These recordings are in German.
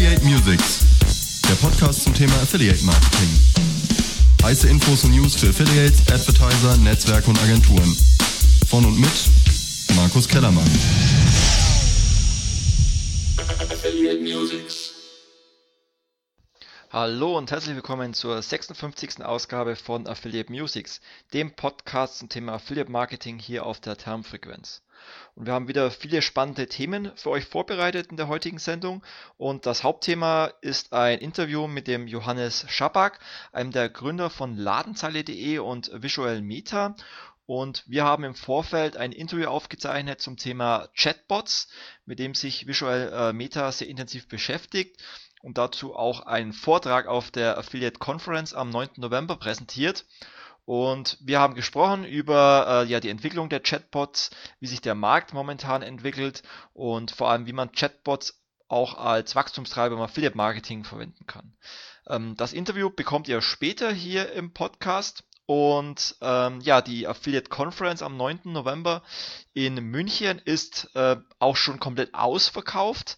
Affiliate Musics, der Podcast zum Thema Affiliate Marketing. Heiße Infos und News für Affiliates, Advertiser, Netzwerke und Agenturen. Von und mit Markus Kellermann. Affiliate Musics. Hallo und herzlich willkommen zur 56. Ausgabe von Affiliate Musics, dem Podcast zum Thema Affiliate Marketing hier auf der Termfrequenz. Und wir haben wieder viele spannende Themen für euch vorbereitet in der heutigen Sendung. Und das Hauptthema ist ein Interview mit dem Johannes Schabak, einem der Gründer von Ladenzeile.de und Visual Meta. Und wir haben im Vorfeld ein Interview aufgezeichnet zum Thema Chatbots, mit dem sich Visual äh, Meta sehr intensiv beschäftigt und dazu auch einen Vortrag auf der Affiliate Conference am 9. November präsentiert. Und wir haben gesprochen über äh, ja, die Entwicklung der Chatbots, wie sich der Markt momentan entwickelt und vor allem, wie man Chatbots auch als Wachstumstreiber im Affiliate Marketing verwenden kann. Ähm, das Interview bekommt ihr später hier im Podcast. Und ähm, ja, die Affiliate Conference am 9. November in München ist äh, auch schon komplett ausverkauft.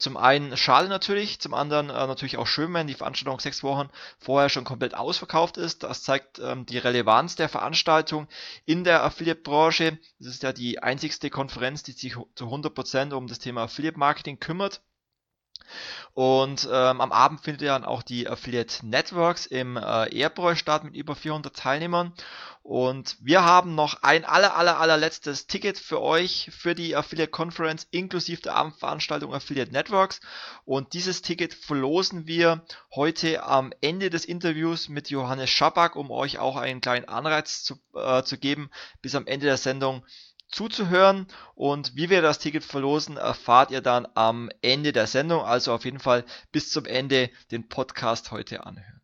Zum einen schade natürlich, zum anderen äh, natürlich auch schön, wenn die Veranstaltung sechs Wochen vorher schon komplett ausverkauft ist. Das zeigt ähm, die Relevanz der Veranstaltung in der Affiliate-Branche. Das ist ja die einzigste Konferenz, die sich zu 100% um das Thema Affiliate-Marketing kümmert. Und ähm, am Abend findet ja dann auch die Affiliate Networks im äh, Airbräu statt mit über 400 Teilnehmern. Und wir haben noch ein aller, aller, allerletztes Ticket für euch für die Affiliate Conference inklusive der Abendveranstaltung Affiliate Networks. Und dieses Ticket verlosen wir heute am Ende des Interviews mit Johannes Schabak, um euch auch einen kleinen Anreiz zu, äh, zu geben, bis am Ende der Sendung zuzuhören. Und wie wir das Ticket verlosen, erfahrt ihr dann am Ende der Sendung. Also auf jeden Fall bis zum Ende den Podcast heute anhören.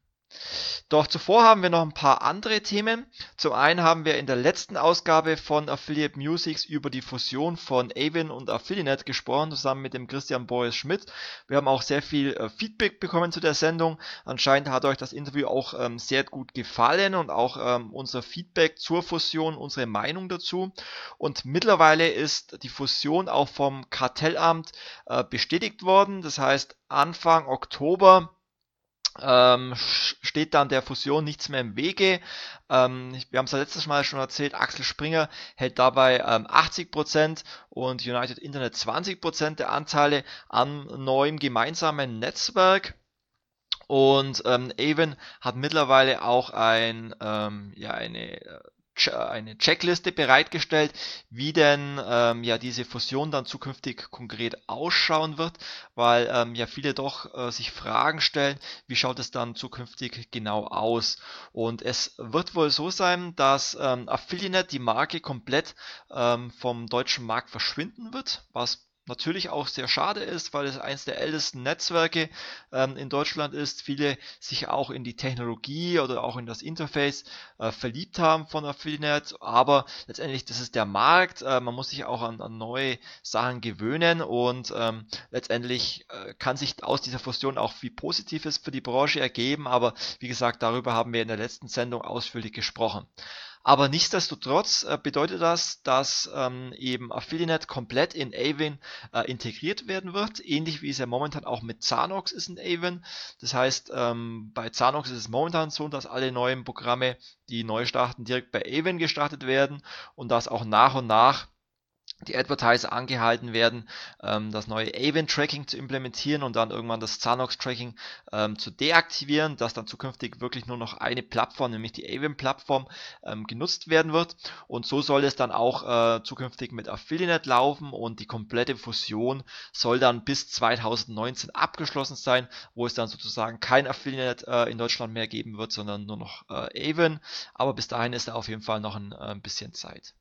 Doch zuvor haben wir noch ein paar andere Themen. Zum einen haben wir in der letzten Ausgabe von Affiliate Musics über die Fusion von Avon und Affiliate gesprochen, zusammen mit dem Christian Boris Schmidt. Wir haben auch sehr viel äh, Feedback bekommen zu der Sendung. Anscheinend hat euch das Interview auch ähm, sehr gut gefallen und auch ähm, unser Feedback zur Fusion, unsere Meinung dazu. Und mittlerweile ist die Fusion auch vom Kartellamt äh, bestätigt worden. Das heißt, Anfang Oktober ähm, steht dann der Fusion nichts mehr im Wege. Ähm, wir haben es ja letztes Mal schon erzählt, Axel Springer hält dabei ähm, 80% und United Internet 20% der Anteile an neuem gemeinsamen Netzwerk. Und ähm, Avon hat mittlerweile auch ein, ähm, ja, eine äh, eine Checkliste bereitgestellt, wie denn ähm, ja diese Fusion dann zukünftig konkret ausschauen wird, weil ähm, ja viele doch äh, sich Fragen stellen, wie schaut es dann zukünftig genau aus. Und es wird wohl so sein, dass ähm, Affiliate die Marke komplett ähm, vom deutschen Markt verschwinden wird, was natürlich auch sehr schade ist, weil es eines der ältesten Netzwerke ähm, in Deutschland ist. Viele sich auch in die Technologie oder auch in das Interface äh, verliebt haben von Affiliate, aber letztendlich das ist der Markt. Äh, man muss sich auch an, an neue Sachen gewöhnen und ähm, letztendlich äh, kann sich aus dieser Fusion auch viel Positives für die Branche ergeben, aber wie gesagt, darüber haben wir in der letzten Sendung ausführlich gesprochen. Aber nichtsdestotrotz äh, bedeutet das, dass ähm, eben Affiliate komplett in Avon äh, integriert werden wird, ähnlich wie es ja momentan auch mit Zanox ist in Avon. Das heißt, ähm, bei Zanox ist es momentan so, dass alle neuen Programme, die neu starten, direkt bei Avon gestartet werden und dass auch nach und nach die Advertiser angehalten werden, ähm, das neue Avon-Tracking zu implementieren und dann irgendwann das Zanox-Tracking ähm, zu deaktivieren, dass dann zukünftig wirklich nur noch eine Plattform, nämlich die Avon-Plattform, ähm, genutzt werden wird. Und so soll es dann auch äh, zukünftig mit Affiliate laufen und die komplette Fusion soll dann bis 2019 abgeschlossen sein, wo es dann sozusagen kein Affiliate äh, in Deutschland mehr geben wird, sondern nur noch äh, Avon. Aber bis dahin ist da auf jeden Fall noch ein, ein bisschen Zeit.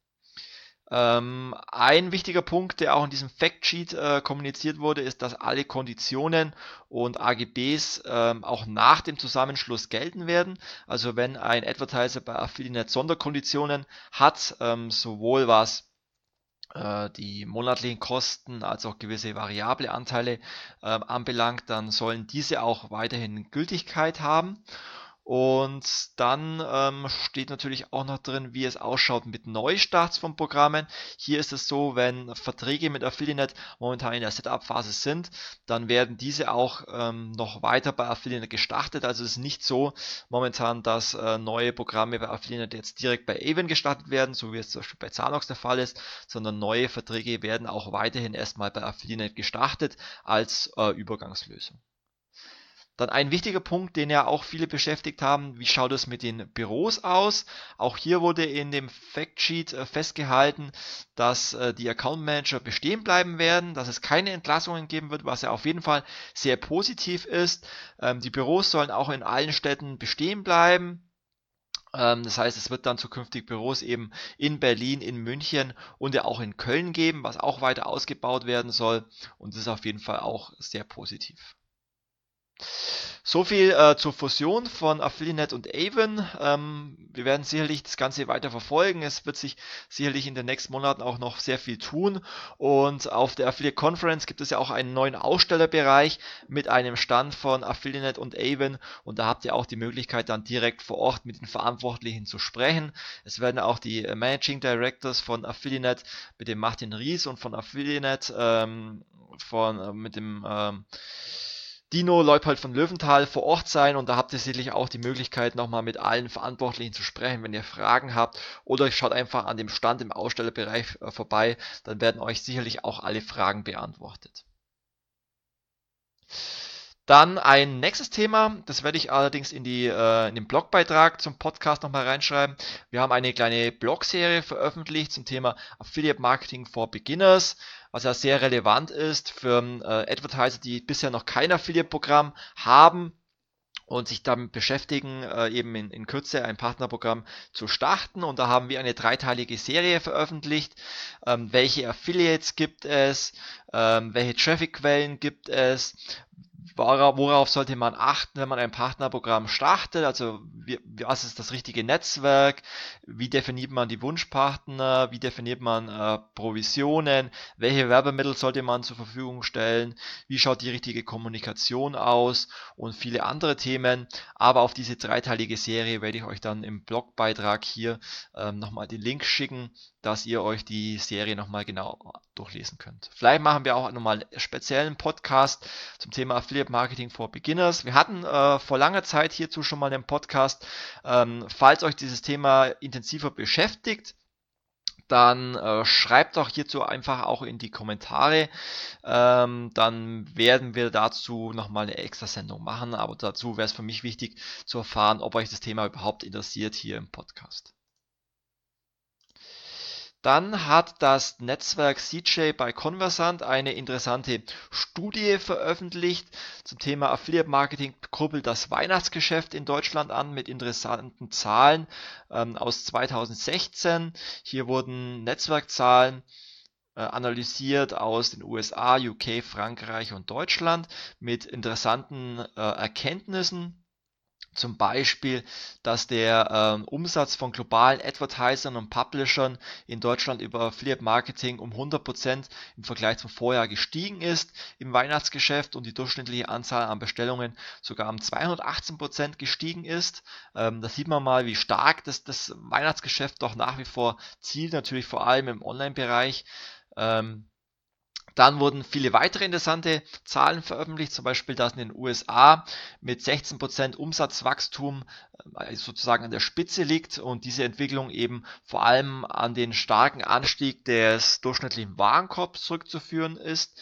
Ähm, ein wichtiger Punkt, der auch in diesem Factsheet äh, kommuniziert wurde, ist, dass alle Konditionen und AGBs ähm, auch nach dem Zusammenschluss gelten werden. Also wenn ein Advertiser bei Affiliate Sonderkonditionen hat, ähm, sowohl was äh, die monatlichen Kosten als auch gewisse variable Anteile äh, anbelangt, dann sollen diese auch weiterhin Gültigkeit haben. Und dann ähm, steht natürlich auch noch drin, wie es ausschaut mit Neustarts von Programmen. Hier ist es so, wenn Verträge mit Affiliate momentan in der Setup-Phase sind, dann werden diese auch ähm, noch weiter bei Affiliate gestartet. Also es ist nicht so momentan, dass äh, neue Programme bei Affiliate jetzt direkt bei Avon gestartet werden, so wie es zum Beispiel bei Zanox der Fall ist, sondern neue Verträge werden auch weiterhin erstmal bei Affiliate gestartet als äh, Übergangslösung. Dann ein wichtiger Punkt, den ja auch viele beschäftigt haben, wie schaut es mit den Büros aus? Auch hier wurde in dem Factsheet äh, festgehalten, dass äh, die Account Manager bestehen bleiben werden, dass es keine Entlassungen geben wird, was ja auf jeden Fall sehr positiv ist. Ähm, die Büros sollen auch in allen Städten bestehen bleiben. Ähm, das heißt, es wird dann zukünftig Büros eben in Berlin, in München und ja auch in Köln geben, was auch weiter ausgebaut werden soll. Und das ist auf jeden Fall auch sehr positiv. So viel äh, zur Fusion von Affiliate und Avon. Ähm, wir werden sicherlich das Ganze weiter verfolgen. Es wird sich sicherlich in den nächsten Monaten auch noch sehr viel tun. Und auf der Affiliate Conference gibt es ja auch einen neuen Ausstellerbereich mit einem Stand von Affiliate und Avon. Und da habt ihr auch die Möglichkeit, dann direkt vor Ort mit den Verantwortlichen zu sprechen. Es werden auch die äh, Managing Directors von Affiliate mit dem Martin Ries und von Affiliate ähm, von, äh, mit dem ähm, Dino Leupold von Löwenthal vor Ort sein und da habt ihr sicherlich auch die Möglichkeit, nochmal mit allen Verantwortlichen zu sprechen, wenn ihr Fragen habt oder schaut einfach an dem Stand im Ausstellerbereich äh, vorbei, dann werden euch sicherlich auch alle Fragen beantwortet. Dann ein nächstes Thema, das werde ich allerdings in, die, äh, in den Blogbeitrag zum Podcast nochmal reinschreiben. Wir haben eine kleine Blogserie veröffentlicht zum Thema Affiliate Marketing for Beginners, was ja sehr relevant ist für äh, Advertiser, die bisher noch kein Affiliate-Programm haben und sich damit beschäftigen, äh, eben in, in Kürze ein Partnerprogramm zu starten. Und da haben wir eine dreiteilige Serie veröffentlicht. Ähm, welche Affiliates gibt es? Ähm, welche Traffic-Quellen gibt es? Worauf sollte man achten, wenn man ein Partnerprogramm startet? Also wie, was ist das richtige Netzwerk? Wie definiert man die Wunschpartner? Wie definiert man äh, Provisionen? Welche Werbemittel sollte man zur Verfügung stellen? Wie schaut die richtige Kommunikation aus? Und viele andere Themen. Aber auf diese dreiteilige Serie werde ich euch dann im Blogbeitrag hier ähm, nochmal den Link schicken, dass ihr euch die Serie nochmal genau durchlesen könnt. Vielleicht machen wir auch nochmal einen speziellen Podcast zum Thema Affiliate Marketing for Beginners. Wir hatten äh, vor langer Zeit hierzu schon mal einen Podcast. Ähm, falls euch dieses Thema intensiver beschäftigt, dann äh, schreibt doch hierzu einfach auch in die Kommentare. Ähm, dann werden wir dazu nochmal eine extra Sendung machen. Aber dazu wäre es für mich wichtig zu erfahren, ob euch das Thema überhaupt interessiert hier im Podcast. Dann hat das Netzwerk CJ bei Conversant eine interessante Studie veröffentlicht zum Thema Affiliate Marketing kurbelt das Weihnachtsgeschäft in Deutschland an mit interessanten Zahlen ähm, aus 2016. Hier wurden Netzwerkzahlen äh, analysiert aus den USA, UK, Frankreich und Deutschland mit interessanten äh, Erkenntnissen zum Beispiel, dass der ähm, Umsatz von globalen Advertisern und Publishern in Deutschland über Affiliate Marketing um 100% im Vergleich zum Vorjahr gestiegen ist im Weihnachtsgeschäft und die durchschnittliche Anzahl an Bestellungen sogar um 218% gestiegen ist. Ähm, da sieht man mal, wie stark das, das Weihnachtsgeschäft doch nach wie vor zielt, natürlich vor allem im Online-Bereich. Ähm, dann wurden viele weitere interessante Zahlen veröffentlicht, zum Beispiel, dass in den USA mit 16% Umsatzwachstum äh, sozusagen an der Spitze liegt und diese Entwicklung eben vor allem an den starken Anstieg des durchschnittlichen Warenkorbs zurückzuführen ist.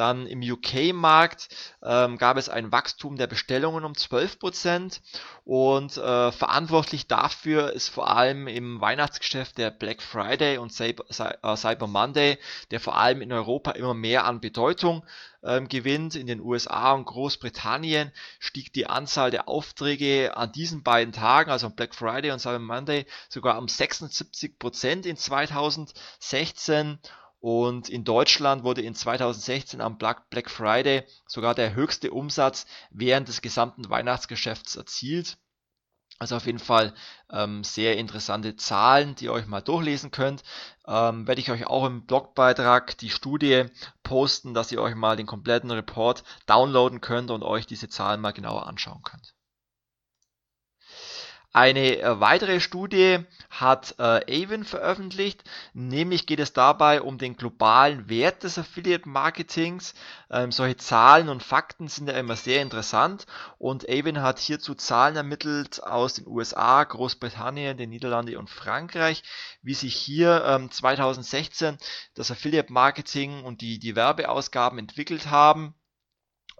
Dann im UK-Markt ähm, gab es ein Wachstum der Bestellungen um 12% und äh, verantwortlich dafür ist vor allem im Weihnachtsgeschäft der Black Friday und Cyber, äh, Cyber Monday, der vor allem in Europa immer mehr an Bedeutung ähm, gewinnt. In den USA und Großbritannien stieg die Anzahl der Aufträge an diesen beiden Tagen, also Black Friday und Cyber Monday, sogar um 76% in 2016 und in Deutschland wurde in 2016 am Black Friday sogar der höchste Umsatz während des gesamten Weihnachtsgeschäfts erzielt. Also auf jeden Fall ähm, sehr interessante Zahlen, die ihr euch mal durchlesen könnt. Ähm, werde ich euch auch im Blogbeitrag die Studie posten, dass ihr euch mal den kompletten Report downloaden könnt und euch diese Zahlen mal genauer anschauen könnt. Eine äh, weitere Studie hat äh, Avon veröffentlicht, nämlich geht es dabei um den globalen Wert des Affiliate Marketings. Ähm, solche Zahlen und Fakten sind ja immer sehr interessant und Avon hat hierzu Zahlen ermittelt aus den USA, Großbritannien, den Niederlanden und Frankreich, wie sich hier ähm, 2016 das Affiliate Marketing und die, die Werbeausgaben entwickelt haben.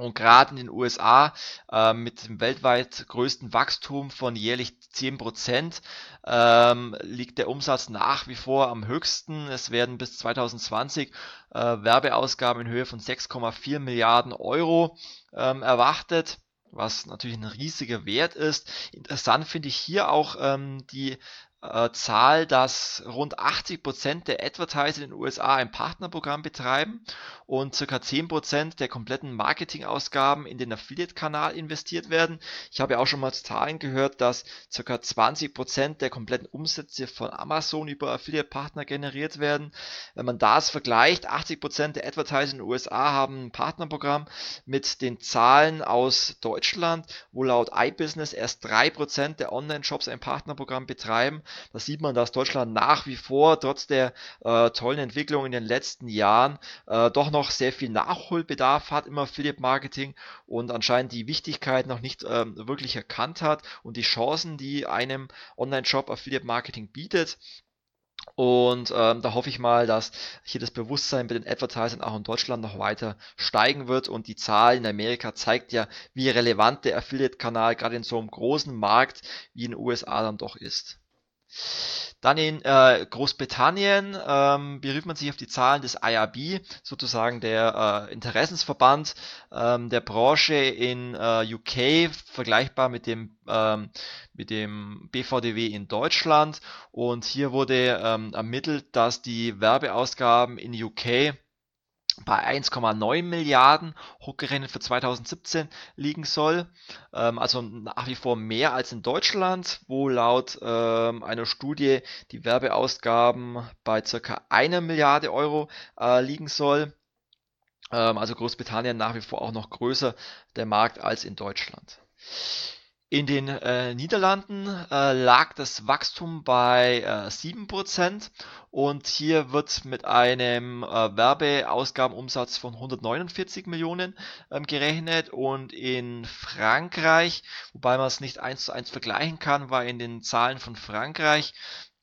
Und gerade in den USA äh, mit dem weltweit größten Wachstum von jährlich 10% ähm, liegt der Umsatz nach wie vor am höchsten. Es werden bis 2020 äh, Werbeausgaben in Höhe von 6,4 Milliarden Euro ähm, erwartet was natürlich ein riesiger Wert ist. Interessant finde ich hier auch ähm, die äh, Zahl, dass rund 80% der Advertiser in den USA ein Partnerprogramm betreiben und ca. 10% der kompletten Marketingausgaben in den Affiliate-Kanal investiert werden. Ich habe ja auch schon mal Zahlen gehört, dass ca. 20% der kompletten Umsätze von Amazon über Affiliate-Partner generiert werden. Wenn man das vergleicht, 80% der Advertiser in den USA haben ein Partnerprogramm mit den Zahlen aus Deutschland, wo laut iBusiness erst 3% der Online-Shops ein Partnerprogramm betreiben. Da sieht man, dass Deutschland nach wie vor trotz der äh, tollen Entwicklung in den letzten Jahren äh, doch noch sehr viel Nachholbedarf hat im Affiliate Marketing und anscheinend die Wichtigkeit noch nicht ähm, wirklich erkannt hat und die Chancen, die einem Online-Shop Affiliate Marketing bietet. Und ähm, da hoffe ich mal, dass hier das Bewusstsein bei den Advertisern auch in Deutschland noch weiter steigen wird. Und die Zahl in Amerika zeigt ja, wie relevant der Affiliate-Kanal gerade in so einem großen Markt wie in den USA dann doch ist. Dann in äh, Großbritannien ähm, berief man sich auf die Zahlen des IRB, sozusagen der äh, Interessensverband ähm, der Branche in äh, UK, vergleichbar mit dem, ähm, mit dem BVDW in Deutschland. Und hier wurde ähm, ermittelt, dass die Werbeausgaben in UK bei 1,9 Milliarden hochgerechnet für 2017 liegen soll. Ähm, also nach wie vor mehr als in Deutschland, wo laut ähm, einer Studie die Werbeausgaben bei circa einer Milliarde Euro äh, liegen soll. Ähm, also Großbritannien nach wie vor auch noch größer der Markt als in Deutschland. In den äh, Niederlanden äh, lag das Wachstum bei äh, 7% und hier wird mit einem äh, Werbeausgabenumsatz von 149 Millionen ähm, gerechnet und in Frankreich, wobei man es nicht eins zu eins vergleichen kann, weil in den Zahlen von Frankreich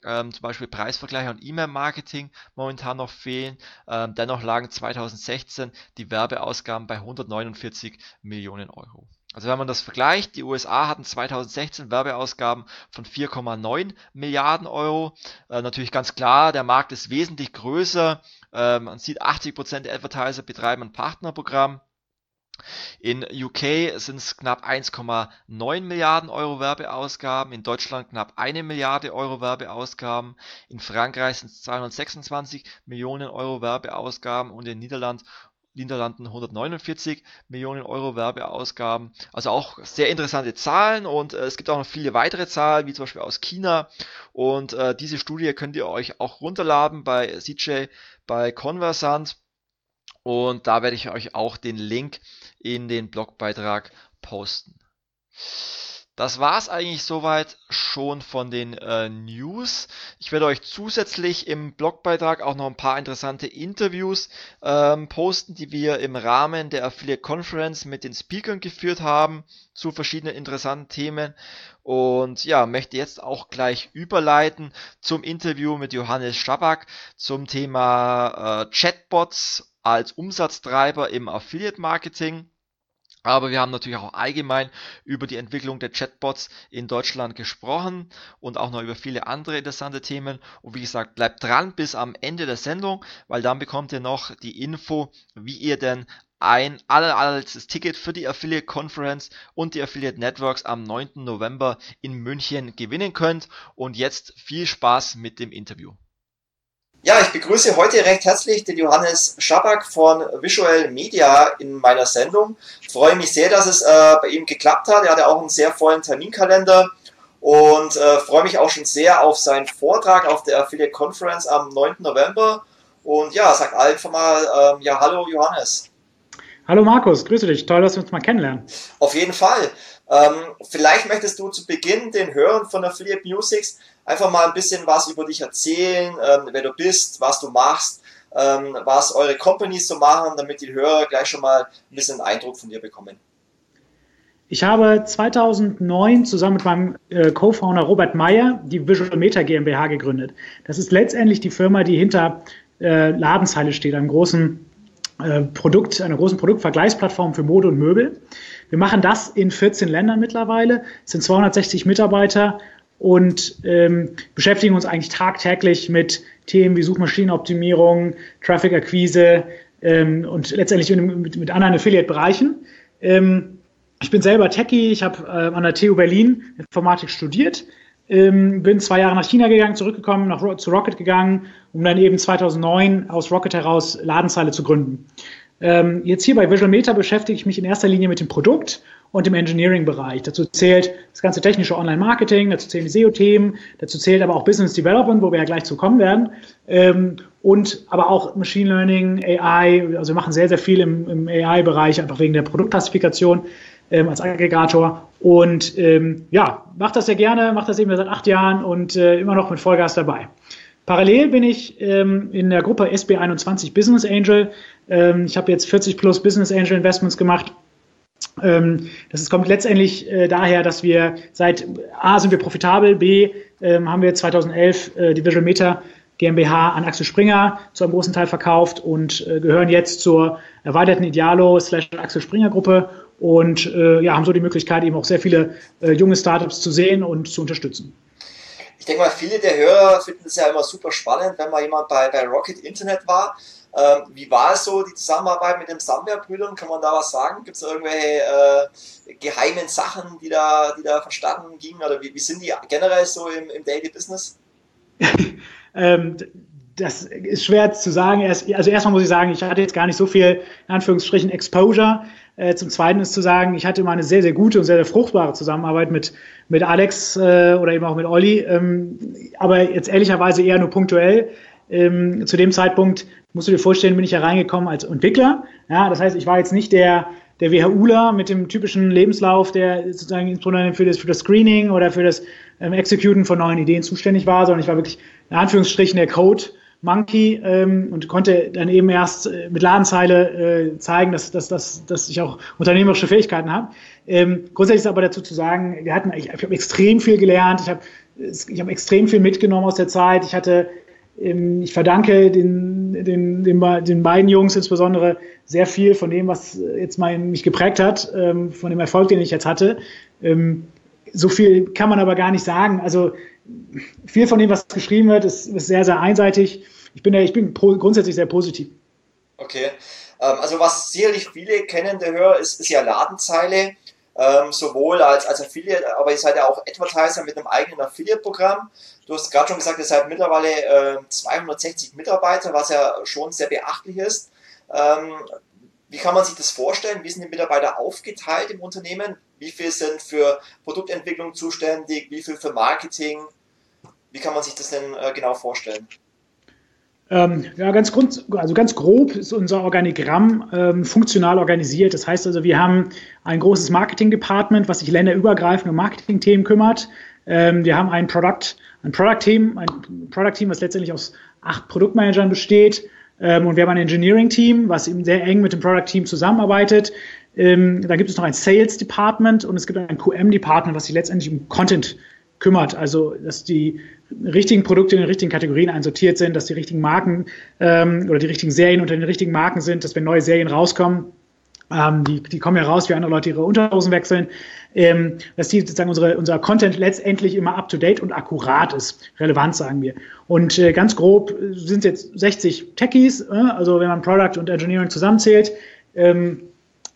ähm, zum Beispiel Preisvergleiche und E-Mail-Marketing momentan noch fehlen. Ähm, dennoch lagen 2016 die Werbeausgaben bei 149 Millionen Euro. Also wenn man das vergleicht, die USA hatten 2016 Werbeausgaben von 4,9 Milliarden Euro. Äh, natürlich ganz klar, der Markt ist wesentlich größer. Äh, man sieht, 80% der Advertiser betreiben ein Partnerprogramm. In UK sind es knapp 1,9 Milliarden Euro Werbeausgaben, in Deutschland knapp eine Milliarde Euro Werbeausgaben, in Frankreich sind es 226 Millionen Euro Werbeausgaben und in Niederland Niederlanden 149 Millionen Euro Werbeausgaben. Also auch sehr interessante Zahlen und äh, es gibt auch noch viele weitere Zahlen, wie zum Beispiel aus China. Und äh, diese Studie könnt ihr euch auch runterladen bei CJ, bei Conversant. Und da werde ich euch auch den Link in den Blogbeitrag posten. Das war es eigentlich soweit schon von den äh, News. Ich werde euch zusätzlich im Blogbeitrag auch noch ein paar interessante Interviews ähm, posten, die wir im Rahmen der Affiliate Conference mit den Speakern geführt haben zu verschiedenen interessanten Themen. Und ja, möchte jetzt auch gleich überleiten zum Interview mit Johannes Schabak zum Thema äh, Chatbots als Umsatztreiber im Affiliate Marketing. Aber wir haben natürlich auch allgemein über die Entwicklung der Chatbots in Deutschland gesprochen und auch noch über viele andere interessante Themen. Und wie gesagt, bleibt dran bis am Ende der Sendung, weil dann bekommt ihr noch die Info, wie ihr denn ein allerletztes Ticket für die Affiliate Conference und die Affiliate Networks am 9. November in München gewinnen könnt. Und jetzt viel Spaß mit dem Interview. Ja, ich begrüße heute recht herzlich den Johannes Schabak von Visual Media in meiner Sendung. Ich freue mich sehr, dass es äh, bei ihm geklappt hat. Er hatte auch einen sehr vollen Terminkalender und äh, freue mich auch schon sehr auf seinen Vortrag auf der Affiliate Conference am 9. November. Und ja, sag einfach mal, ähm, ja, hallo Johannes. Hallo Markus, grüße dich. Toll, dass wir uns mal kennenlernen. Auf jeden Fall. Ähm, vielleicht möchtest du zu Beginn den Hörern von Affiliate Musics einfach mal ein bisschen was über dich erzählen, ähm, wer du bist, was du machst, ähm, was eure Companies so machen, damit die Hörer gleich schon mal ein bisschen einen Eindruck von dir bekommen. Ich habe 2009 zusammen mit meinem äh, Co-Founder Robert Meyer die Visual Meta GmbH gegründet. Das ist letztendlich die Firma, die hinter äh, Ladenzeile steht, einem großen Produkt, einer großen Produktvergleichsplattform für Mode und Möbel. Wir machen das in 14 Ländern mittlerweile, sind 260 Mitarbeiter und ähm, beschäftigen uns eigentlich tagtäglich mit Themen wie Suchmaschinenoptimierung, Traffic-Akquise ähm, und letztendlich mit, mit anderen Affiliate-Bereichen. Ähm, ich bin selber Techie, ich habe äh, an der TU Berlin Informatik studiert, ähm, bin zwei Jahre nach China gegangen, zurückgekommen, nach, zu Rocket gegangen, um dann eben 2009 aus Rocket heraus Ladenzeile zu gründen. Ähm, jetzt hier bei Visual Meta beschäftige ich mich in erster Linie mit dem Produkt und dem Engineering-Bereich. Dazu zählt das ganze technische Online-Marketing, dazu zählen die SEO-Themen, dazu zählt aber auch Business Development, wo wir ja gleich zu kommen werden, ähm, und aber auch Machine Learning, AI, also wir machen sehr, sehr viel im, im AI-Bereich, einfach wegen der Produktklassifikation ähm, als Aggregator. Und ähm, ja, mache das sehr gerne, mache das eben seit acht Jahren und äh, immer noch mit Vollgas dabei. Parallel bin ich ähm, in der Gruppe SB21 Business Angel. Ähm, ich habe jetzt 40 plus Business Angel Investments gemacht. Ähm, das ist, kommt letztendlich äh, daher, dass wir seit A sind wir profitabel, B ähm, haben wir 2011 äh, die Visual Meta GmbH an Axel Springer zu einem großen Teil verkauft und äh, gehören jetzt zur erweiterten Idealo slash Axel Springer Gruppe und äh, ja, haben so die Möglichkeit, eben auch sehr viele äh, junge Startups zu sehen und zu unterstützen. Ich denke mal, viele der Hörer finden es ja immer super spannend, wenn mal jemand bei, bei Rocket Internet war. Ähm, wie war es so, die Zusammenarbeit mit den Sambia-Brüdern? Kann man da was sagen? Gibt es irgendwelche äh, geheimen Sachen, die da, die da verstanden gingen? Oder wie, wie sind die generell so im, im Daily Business? ähm, das ist schwer zu sagen. Also erstmal muss ich sagen, ich hatte jetzt gar nicht so viel, in Anführungsstrichen, Exposure. Äh, zum Zweiten ist zu sagen, ich hatte immer eine sehr, sehr gute und sehr, sehr fruchtbare Zusammenarbeit mit, mit Alex äh, oder eben auch mit Olli. Ähm, aber jetzt ehrlicherweise eher nur punktuell. Ähm, zu dem Zeitpunkt musst du dir vorstellen, bin ich ja reingekommen als Entwickler. Ja, das heißt, ich war jetzt nicht der, der WHUler mit dem typischen Lebenslauf, der sozusagen insbesondere für das, für das Screening oder für das ähm, Executen von neuen Ideen zuständig war, sondern ich war wirklich in Anführungsstrichen der Code, Monkey ähm, und konnte dann eben erst äh, mit Ladenzeile äh, zeigen, dass, dass, dass, dass ich auch unternehmerische Fähigkeiten habe. Ähm, grundsätzlich ist aber dazu zu sagen, wir hatten, ich, ich habe extrem viel gelernt, ich habe ich hab extrem viel mitgenommen aus der Zeit. Ich hatte, ähm, ich verdanke den, den, den, den beiden Jungs insbesondere sehr viel von dem, was jetzt mein, mich geprägt hat, ähm, von dem Erfolg, den ich jetzt hatte. Ähm, so viel kann man aber gar nicht sagen. Also viel von dem, was geschrieben wird, ist, ist sehr, sehr einseitig. Ich bin, ich bin grundsätzlich sehr positiv. Okay. Ähm, also was sicherlich viele kennende Hörer ist, ist ja Ladenzeile. Ähm, sowohl als, als Affiliate, aber ihr seid ja auch Advertiser mit einem eigenen Affiliate-Programm. Du hast gerade schon gesagt, ihr seid mittlerweile äh, 260 Mitarbeiter, was ja schon sehr beachtlich ist. Ähm, wie kann man sich das vorstellen? Wie sind die Mitarbeiter aufgeteilt im Unternehmen? Wie viel sind für Produktentwicklung zuständig? Wie viel für Marketing? Wie kann man sich das denn äh, genau vorstellen? Ähm, ja, ganz, grund, also ganz grob ist unser Organigramm ähm, funktional organisiert. Das heißt also, wir haben ein großes Marketing-Department, was sich länderübergreifend um Marketing-Themen kümmert. Ähm, wir haben ein Product, ein Product-Team, ein Product-Team, was letztendlich aus acht Produktmanagern besteht. Ähm, und wir haben ein Engineering-Team, was eben sehr eng mit dem Product-Team zusammenarbeitet. Ähm, da gibt es noch ein Sales-Department und es gibt ein QM-Department, was sich letztendlich um Content kümmert. Also, dass die richtigen Produkte in den richtigen Kategorien einsortiert sind, dass die richtigen Marken ähm, oder die richtigen Serien unter den richtigen Marken sind, dass wenn neue Serien rauskommen, ähm, die, die kommen ja raus, wie andere Leute ihre Unterhosen wechseln, ähm, dass die sozusagen unsere, unser Content letztendlich immer up-to-date und akkurat ist, relevant sagen wir. Und äh, ganz grob sind jetzt 60 Techies, äh, also wenn man Product und Engineering zusammenzählt, ähm,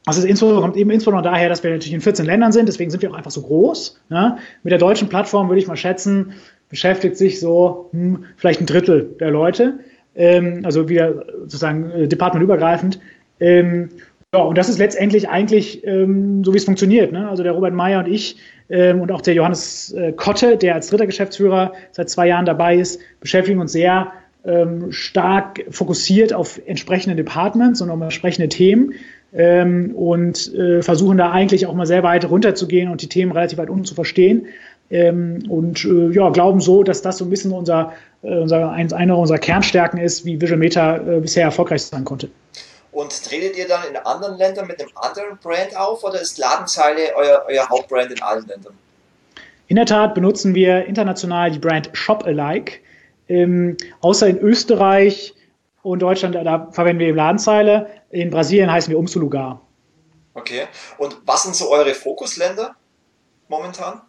das ist insbesondere, kommt eben insbesondere daher, dass wir natürlich in 14 Ländern sind, deswegen sind wir auch einfach so groß. Ja. Mit der deutschen Plattform würde ich mal schätzen, beschäftigt sich so hm, vielleicht ein Drittel der Leute, ähm, also wieder sozusagen äh, departmentübergreifend. Ähm, ja, und das ist letztendlich eigentlich ähm, so, wie es funktioniert. Ne? Also der Robert Meyer und ich ähm, und auch der Johannes äh, Kotte, der als dritter Geschäftsführer seit zwei Jahren dabei ist, beschäftigen uns sehr ähm, stark fokussiert auf entsprechende Departments und auf entsprechende Themen. Ähm, und äh, versuchen da eigentlich auch mal sehr weit runterzugehen und die Themen relativ weit unten zu verstehen. Ähm, und äh, ja, glauben so, dass das so ein bisschen unser, äh, unser eins, eine unserer Kernstärken ist, wie Visual Meta äh, bisher erfolgreich sein konnte. Und tretet ihr dann in anderen Ländern mit einem anderen Brand auf oder ist Ladenzeile euer, euer Hauptbrand in allen Ländern? In der Tat benutzen wir international die Brand Shop Alike. Ähm, außer in Österreich und Deutschland, da verwenden wir eben Ladenzeile. In Brasilien heißen wir Umsulugar. Okay. Und was sind so eure Fokusländer momentan?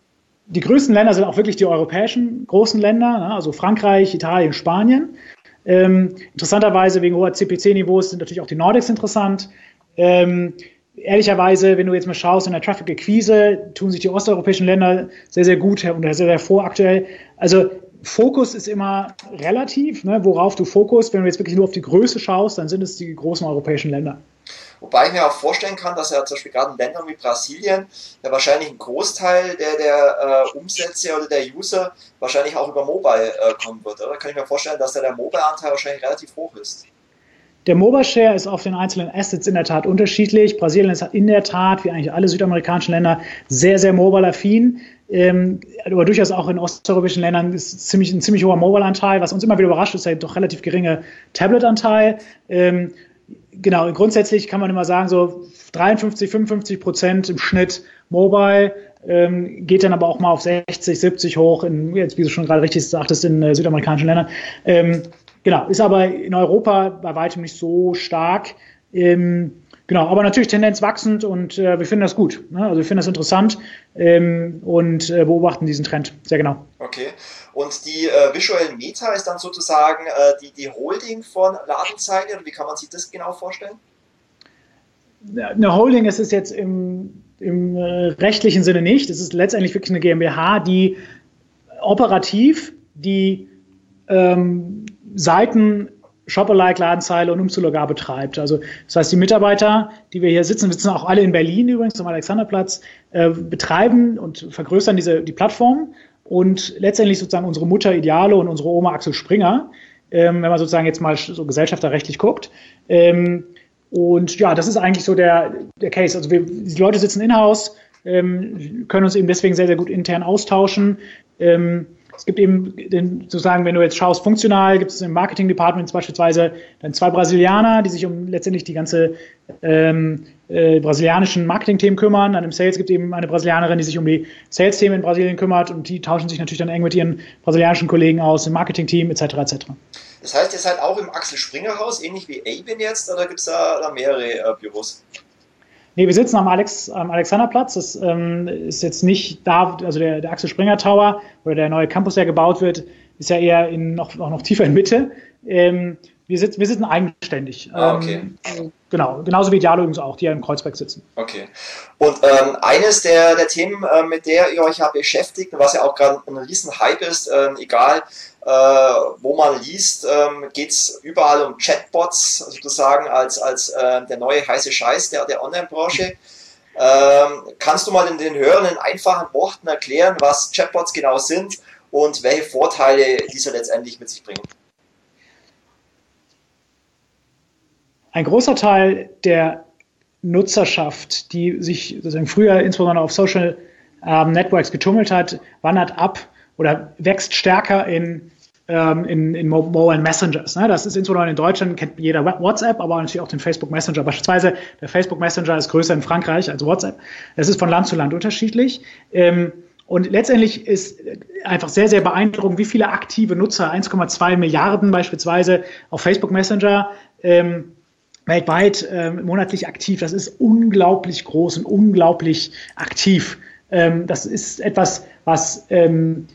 Die größten Länder sind auch wirklich die europäischen großen Länder, ne? also Frankreich, Italien, Spanien. Ähm, interessanterweise wegen hoher CPC-Niveaus sind natürlich auch die Nordics interessant. Ähm, ehrlicherweise, wenn du jetzt mal schaust in der Traffic-Akquise, tun sich die osteuropäischen Länder sehr, sehr gut und sehr, sehr vor aktuell. Also Fokus ist immer relativ, ne? worauf du fokus. Wenn du jetzt wirklich nur auf die Größe schaust, dann sind es die großen europäischen Länder. Wobei ich mir auch vorstellen kann, dass ja zum Beispiel gerade in Ländern wie Brasilien ja wahrscheinlich ein Großteil der, der äh, Umsätze oder der User wahrscheinlich auch über Mobile äh, kommen wird. Oder kann ich mir vorstellen, dass da der Mobile-Anteil wahrscheinlich relativ hoch ist? Der Mobile-Share ist auf den einzelnen Assets in der Tat unterschiedlich. Brasilien ist in der Tat, wie eigentlich alle südamerikanischen Länder, sehr, sehr mobile-affin. Ähm, aber durchaus auch in osteuropäischen Ländern ist ziemlich, ein ziemlich hoher Mobile-Anteil. Was uns immer wieder überrascht, ist der doch relativ geringe Tablet-Anteil. Ähm, genau, grundsätzlich kann man immer sagen, so 53, 55 Prozent im Schnitt Mobile, ähm, geht dann aber auch mal auf 60, 70 hoch, in, jetzt, wie du schon gerade richtig sagtest, in äh, südamerikanischen Ländern. Ähm, genau, ist aber in Europa bei weitem nicht so stark. Ähm, genau, aber natürlich Tendenz wachsend und äh, wir finden das gut. Ne? Also wir finden das interessant ähm, und äh, beobachten diesen Trend sehr genau. Okay. Und die äh, Visual Meta ist dann sozusagen äh, die, die Holding von Ladenzeile oder wie kann man sich das genau vorstellen? Eine Holding ist es jetzt im, im äh, rechtlichen Sinne nicht. Es ist letztendlich wirklich eine GmbH, die operativ die ähm, Seiten Shopalike, Ladenzeile und Umzulogar betreibt. Also das heißt, die Mitarbeiter, die wir hier sitzen, sitzen auch alle in Berlin übrigens am Alexanderplatz, äh, betreiben und vergrößern diese die Plattform und letztendlich sozusagen unsere Mutter Idealo und unsere Oma Axel Springer, ähm, wenn man sozusagen jetzt mal so gesellschafterrechtlich guckt. Ähm, und ja, das ist eigentlich so der, der Case. Also wir, die Leute sitzen in-house, ähm, können uns eben deswegen sehr, sehr gut intern austauschen. Ähm, es gibt eben den, sozusagen, wenn du jetzt schaust, funktional gibt es im Marketing Department beispielsweise dann zwei Brasilianer, die sich um letztendlich die ganze ähm, äh, brasilianischen Marketing-Themen kümmern. Dann im Sales gibt es eben eine Brasilianerin, die sich um die Sales-Themen in Brasilien kümmert und die tauschen sich natürlich dann eng mit ihren brasilianischen Kollegen aus, im Marketing-Team etc. etc. Das heißt, ihr seid auch im Axel Springer Haus, ähnlich wie Avin jetzt, oder gibt es da, da, mehrere äh, Büros? Nee, wir sitzen am, Alex, am Alexanderplatz. Das ähm, ist jetzt nicht da, also der, der Axel Springer Tower oder der neue Campus, der gebaut wird, ist ja eher in, noch, noch, noch tiefer in Mitte. Ähm, wir, sitzen, wir sitzen eigenständig. Ah, okay. Ähm, genau, genauso wie Idealo übrigens auch, die ja im Kreuzberg sitzen. Okay. Und ähm, eines der, der Themen, äh, mit der ihr euch ja beschäftigt, was ja auch gerade ein riesen Hype ist, äh, egal äh, wo man liest, ähm, geht es überall um Chatbots, sozusagen als, als äh, der neue heiße Scheiß der, der Online-Branche. Ähm, kannst du mal in den Hörern in einfachen Worten erklären, was Chatbots genau sind und welche Vorteile diese letztendlich mit sich bringen? Ein großer Teil der Nutzerschaft, die sich sozusagen früher insbesondere auf Social ähm, Networks getummelt hat, wandert ab oder wächst stärker in, ähm, in, in Mobile Messengers. Ne? Das ist insbesondere in Deutschland, kennt jeder WhatsApp, aber natürlich auch den Facebook Messenger. Beispielsweise der Facebook Messenger ist größer in Frankreich als WhatsApp. Das ist von Land zu Land unterschiedlich. Ähm, und letztendlich ist einfach sehr, sehr beeindruckend, wie viele aktive Nutzer, 1,2 Milliarden beispielsweise auf Facebook Messenger, ähm, weltweit ähm, monatlich aktiv. Das ist unglaublich groß und unglaublich aktiv. Ähm, das ist etwas, was ähm,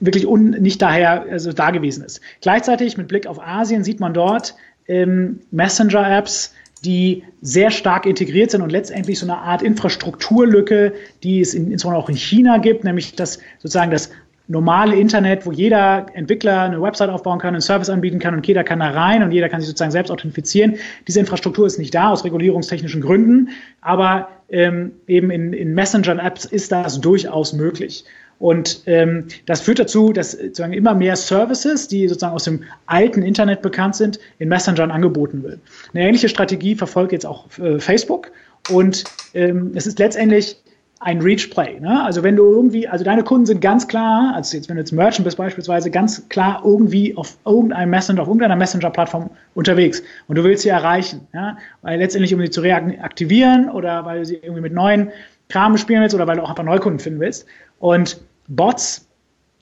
wirklich un, nicht daher also da gewesen ist. Gleichzeitig mit Blick auf Asien sieht man dort ähm, Messenger-Apps, die sehr stark integriert sind und letztendlich so eine Art Infrastrukturlücke, die es in, insbesondere auch in China gibt, nämlich dass sozusagen das normale Internet, wo jeder Entwickler eine Website aufbauen kann, einen Service anbieten kann und jeder kann da rein und jeder kann sich sozusagen selbst authentifizieren. Diese Infrastruktur ist nicht da aus regulierungstechnischen Gründen, aber ähm, eben in, in Messenger-Apps ist das durchaus möglich. Und ähm, das führt dazu, dass sozusagen immer mehr Services, die sozusagen aus dem alten Internet bekannt sind, in Messengern angeboten wird. Eine ähnliche Strategie verfolgt jetzt auch äh, Facebook. Und ähm, es ist letztendlich ein Reach-Play. Ne? Also wenn du irgendwie, also deine Kunden sind ganz klar, also jetzt wenn du jetzt Merchant bist beispielsweise, ganz klar irgendwie auf irgendeinem Messenger, auf irgendeiner Messenger-Plattform unterwegs und du willst sie erreichen. Ja? Weil letztendlich, um sie zu reaktivieren oder weil du sie irgendwie mit neuen Kram spielen willst oder weil du auch einfach Neukunden finden willst. Und Bots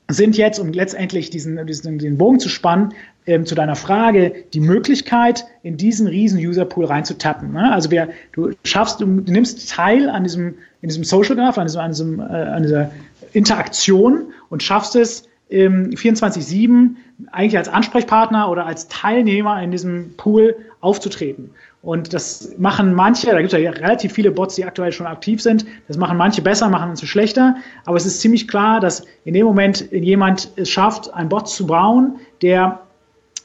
sind jetzt, um letztendlich diesen, diesen den Bogen zu spannen, ähm, zu deiner Frage, die Möglichkeit, in diesen riesen User-Pool reinzutappen. Ne? Also wer, du schaffst, du nimmst teil an diesem, in diesem Social Graph, an, diesem, an, diesem, äh, an dieser Interaktion und schaffst es, ähm, 24-7 eigentlich als Ansprechpartner oder als Teilnehmer in diesem Pool aufzutreten. Und das machen manche, da gibt es ja relativ viele Bots, die aktuell schon aktiv sind. Das machen manche besser, machen manche schlechter. Aber es ist ziemlich klar, dass in dem Moment jemand es schafft, einen Bot zu bauen, der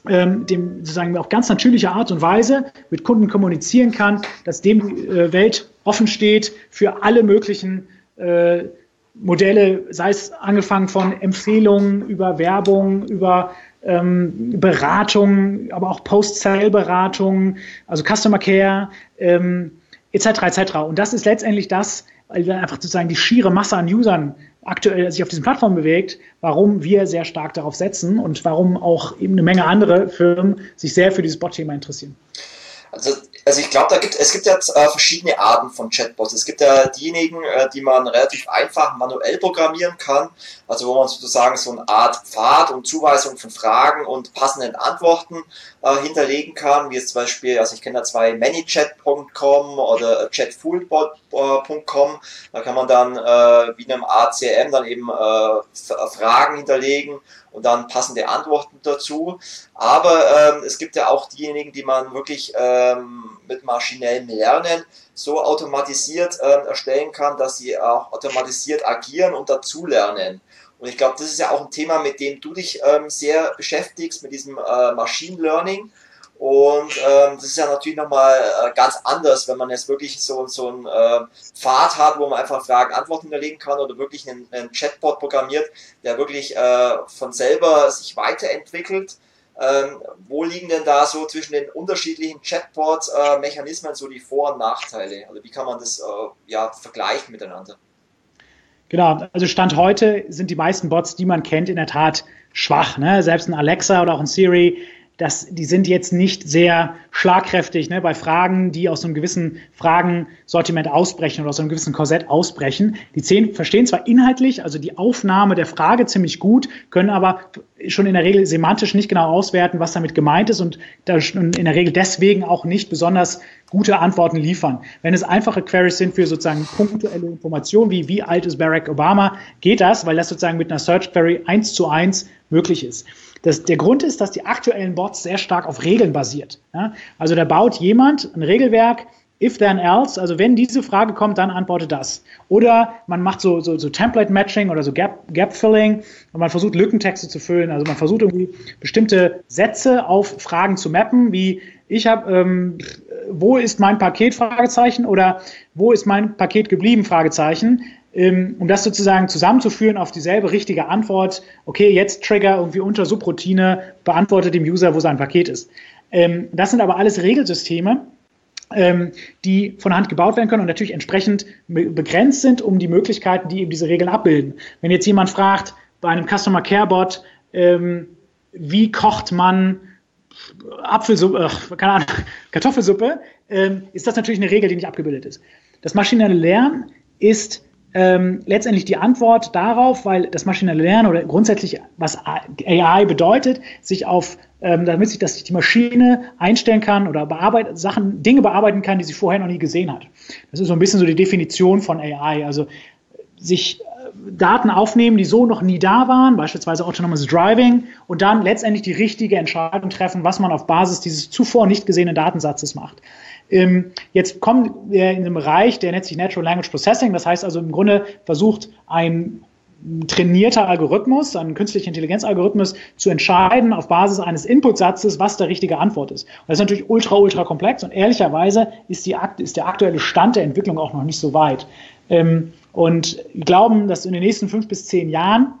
ähm, dem sozusagen auf ganz natürliche Art und Weise mit Kunden kommunizieren kann, dass dem äh, Welt offen steht für alle möglichen äh, Modelle, sei es angefangen von Empfehlungen über Werbung, über ähm, Beratung, aber auch Post-Sale-Beratung, also Customer Care, ähm, etc. etc. Und das ist letztendlich das, dann einfach sozusagen die schiere Masse an Usern aktuell sich auf diesen Plattformen bewegt, warum wir sehr stark darauf setzen und warum auch eben eine Menge andere Firmen sich sehr für dieses Bot-Thema interessieren. Also, also ich glaube, da gibt es gibt ja äh, verschiedene Arten von Chatbots. Es gibt ja diejenigen, äh, die man relativ einfach manuell programmieren kann, also wo man sozusagen so eine Art Pfad und Zuweisung von Fragen und passenden Antworten äh, hinterlegen kann, wie jetzt zum Beispiel, also ich kenne da zwei manychat.com oder chatfoolbot.com, da kann man dann äh, wie in einem ACM dann eben äh, Fragen hinterlegen und dann passende Antworten dazu. Aber ähm, es gibt ja auch diejenigen, die man wirklich ähm, mit maschinellem Lernen so automatisiert ähm, erstellen kann, dass sie auch automatisiert agieren und dazulernen. Und ich glaube, das ist ja auch ein Thema, mit dem du dich ähm, sehr beschäftigst, mit diesem äh, Machine Learning. Und ähm, das ist ja natürlich nochmal äh, ganz anders, wenn man jetzt wirklich so, so einen äh, Pfad hat, wo man einfach Fragen, Antworten hinterlegen kann oder wirklich einen, einen Chatbot programmiert, der wirklich äh, von selber sich weiterentwickelt. Ähm, wo liegen denn da so zwischen den unterschiedlichen Chatbot-Mechanismen so die Vor- und Nachteile? Also wie kann man das äh, ja, vergleichen miteinander? Genau, also Stand heute sind die meisten Bots, die man kennt, in der Tat schwach. Ne? Selbst ein Alexa oder auch ein Siri das, die sind jetzt nicht sehr schlagkräftig ne, bei Fragen, die aus einem gewissen Fragensortiment ausbrechen oder aus einem gewissen Korsett ausbrechen. Die zehn verstehen zwar inhaltlich, also die Aufnahme der Frage ziemlich gut, können aber schon in der Regel semantisch nicht genau auswerten, was damit gemeint ist und in der Regel deswegen auch nicht besonders gute Antworten liefern. Wenn es einfache Queries sind für sozusagen punktuelle Informationen, wie wie alt ist Barack Obama, geht das, weil das sozusagen mit einer Search Query eins zu eins möglich ist. Das, der Grund ist, dass die aktuellen Bots sehr stark auf Regeln basiert. Ja? Also da baut jemand ein Regelwerk, if then else, also wenn diese Frage kommt, dann antworte das. Oder man macht so, so, so Template-Matching oder so Gap-Filling Gap und man versucht Lückentexte zu füllen. Also man versucht irgendwie bestimmte Sätze auf Fragen zu mappen, wie ich habe, ähm, wo ist mein Paket, Fragezeichen, oder wo ist mein Paket geblieben, Fragezeichen. Ähm, um das sozusagen zusammenzuführen auf dieselbe richtige Antwort, okay, jetzt Trigger irgendwie unter Subroutine, beantwortet dem User, wo sein Paket ist. Ähm, das sind aber alles Regelsysteme, ähm, die von Hand gebaut werden können und natürlich entsprechend begrenzt sind um die Möglichkeiten, die eben diese Regeln abbilden. Wenn jetzt jemand fragt bei einem Customer Care Bot, wie kocht man Apfelsuppe, keine Ahnung, Kartoffelsuppe, ist das natürlich eine Regel, die nicht abgebildet ist. Das maschinelle Lernen ist ähm, letztendlich die Antwort darauf, weil das maschinelle Lernen oder grundsätzlich was AI bedeutet, sich auf, ähm, damit sich das die Maschine einstellen kann oder bearbeitet, Sachen, Dinge bearbeiten kann, die sie vorher noch nie gesehen hat. Das ist so ein bisschen so die Definition von AI. Also sich äh, Daten aufnehmen, die so noch nie da waren, beispielsweise Autonomous Driving, und dann letztendlich die richtige Entscheidung treffen, was man auf Basis dieses zuvor nicht gesehenen Datensatzes macht. Ähm, jetzt kommen wir in den Bereich, der nennt sich Natural Language Processing. Das heißt also im Grunde versucht ein trainierter Algorithmus, ein künstlicher Intelligenzalgorithmus zu entscheiden auf Basis eines Inputsatzes, was der richtige Antwort ist. Und das ist natürlich ultra, ultra komplex und ehrlicherweise ist, die, ist der aktuelle Stand der Entwicklung auch noch nicht so weit. Ähm, und glauben, dass in den nächsten fünf bis zehn Jahren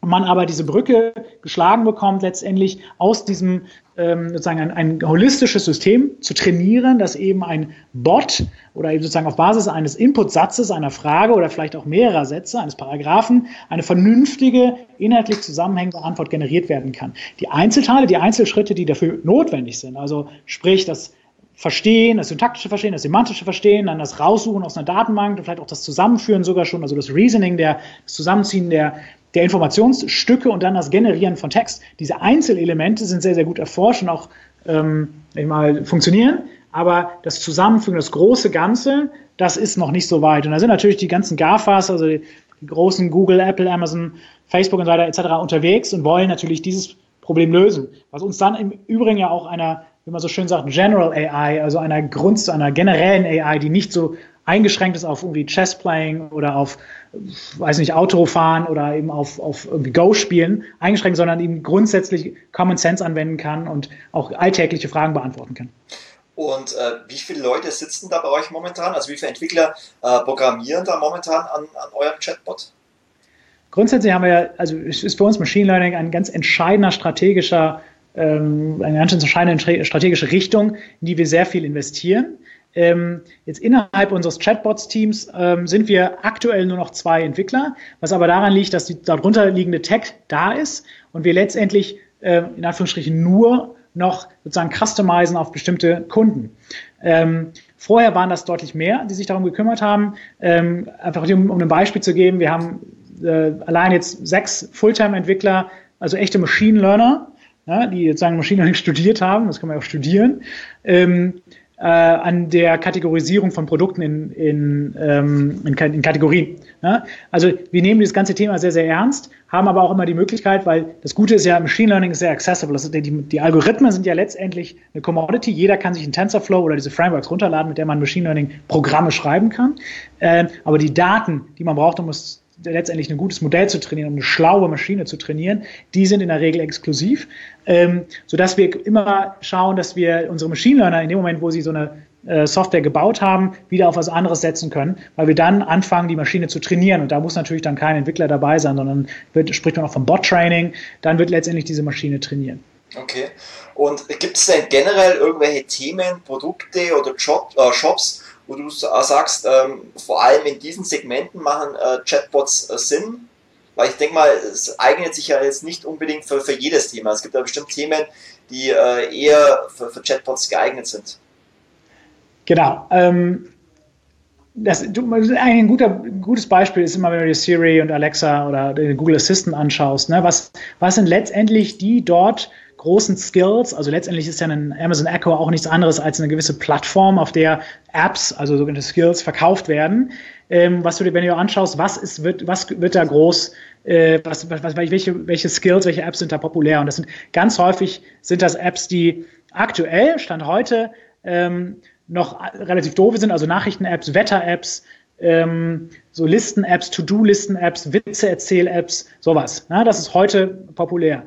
man aber diese Brücke geschlagen bekommt, letztendlich aus diesem ähm, sozusagen ein, ein, holistisches System zu trainieren, das eben ein Bot oder eben sozusagen auf Basis eines Inputsatzes, einer Frage oder vielleicht auch mehrerer Sätze, eines Paragraphen, eine vernünftige, inhaltlich zusammenhängende Antwort generiert werden kann. Die Einzelteile, die Einzelschritte, die dafür notwendig sind, also sprich das Verstehen, das syntaktische Verstehen, das semantische Verstehen, dann das Raussuchen aus einer Datenbank, vielleicht auch das Zusammenführen sogar schon, also das Reasoning, der, das Zusammenziehen der, der Informationsstücke und dann das Generieren von Text. Diese Einzelelemente sind sehr, sehr gut erforscht und auch ähm, mal, funktionieren, aber das Zusammenfügen, das große Ganze, das ist noch nicht so weit. Und da sind natürlich die ganzen GAFAs, also die, großen Google, Apple, Amazon, Facebook und so weiter etc. unterwegs und wollen natürlich dieses Problem lösen. Was uns dann im Übrigen ja auch einer, wie man so schön sagt, General AI, also einer Grund, einer generellen AI, die nicht so eingeschränkt ist auf irgendwie Chess-Playing oder auf, weiß nicht, Autofahren oder eben auf, auf irgendwie Go-Spielen eingeschränkt, sondern eben grundsätzlich Common Sense anwenden kann und auch alltägliche Fragen beantworten kann. Und äh, wie viele Leute sitzen da bei euch momentan? Also wie viele Entwickler äh, programmieren da momentan an, an eurem Chatbot? Grundsätzlich haben wir ja, also ist für uns Machine Learning ein ganz entscheidender strategischer, ähm, eine ganz entscheidende strategische Richtung, in die wir sehr viel investieren. Ähm, jetzt innerhalb unseres Chatbots-Teams ähm, sind wir aktuell nur noch zwei Entwickler, was aber daran liegt, dass die darunter liegende Tech da ist und wir letztendlich äh, in Anführungsstrichen nur noch sozusagen customizen auf bestimmte Kunden. Ähm, vorher waren das deutlich mehr, die sich darum gekümmert haben. Ähm, einfach um, um ein Beispiel zu geben, wir haben äh, allein jetzt sechs Fulltime-Entwickler, also echte Machine Learner, ja, die jetzt sagen Machine Learning studiert haben, das kann man auch studieren, ähm, äh, an der Kategorisierung von Produkten in, in, ähm, in, in Kategorien. Ne? Also wir nehmen dieses ganze Thema sehr, sehr ernst, haben aber auch immer die Möglichkeit, weil das Gute ist ja, Machine Learning ist sehr accessible. Das die, die Algorithmen sind ja letztendlich eine Commodity. Jeder kann sich einen TensorFlow oder diese Frameworks runterladen, mit der man Machine Learning Programme schreiben kann. Äh, aber die Daten, die man braucht, um es letztendlich ein gutes Modell zu trainieren, um eine schlaue Maschine zu trainieren, die sind in der Regel exklusiv, ähm, sodass wir immer schauen, dass wir unsere Machine Learner in dem Moment, wo sie so eine äh, Software gebaut haben, wieder auf was anderes setzen können, weil wir dann anfangen, die Maschine zu trainieren. Und da muss natürlich dann kein Entwickler dabei sein, sondern wird, spricht man auch vom Bot-Training, dann wird letztendlich diese Maschine trainieren. Okay. Und gibt es denn generell irgendwelche Themen, Produkte oder Job, äh, Shops, wo du sagst, ähm, vor allem in diesen Segmenten machen äh, Chatbots äh, Sinn? Weil ich denke mal, es eignet sich ja jetzt nicht unbedingt für, für jedes Thema. Es gibt ja bestimmt Themen, die äh, eher für, für, Chatbots geeignet sind. Genau. Ähm, das, ein guter, gutes Beispiel ist immer, wenn du dir Siri und Alexa oder Google Assistant anschaust. Ne? Was, was sind letztendlich die dort großen Skills. Also letztendlich ist ja ein Amazon Echo auch nichts anderes als eine gewisse Plattform, auf der Apps, also sogenannte Skills, verkauft werden. Ähm, was du dir, wenn du anschaust, was ist, wird, was wird da groß, äh, was, was, welche, welche Skills, welche Apps sind da populär? Und das sind ganz häufig sind das Apps, die aktuell, Stand heute, ähm, noch relativ doof sind, also Nachrichten-Apps, Wetter-Apps, ähm, so Listen-Apps, To-Do-Listen-Apps, Witze-Erzähl-Apps, sowas. Na, das ist heute populär.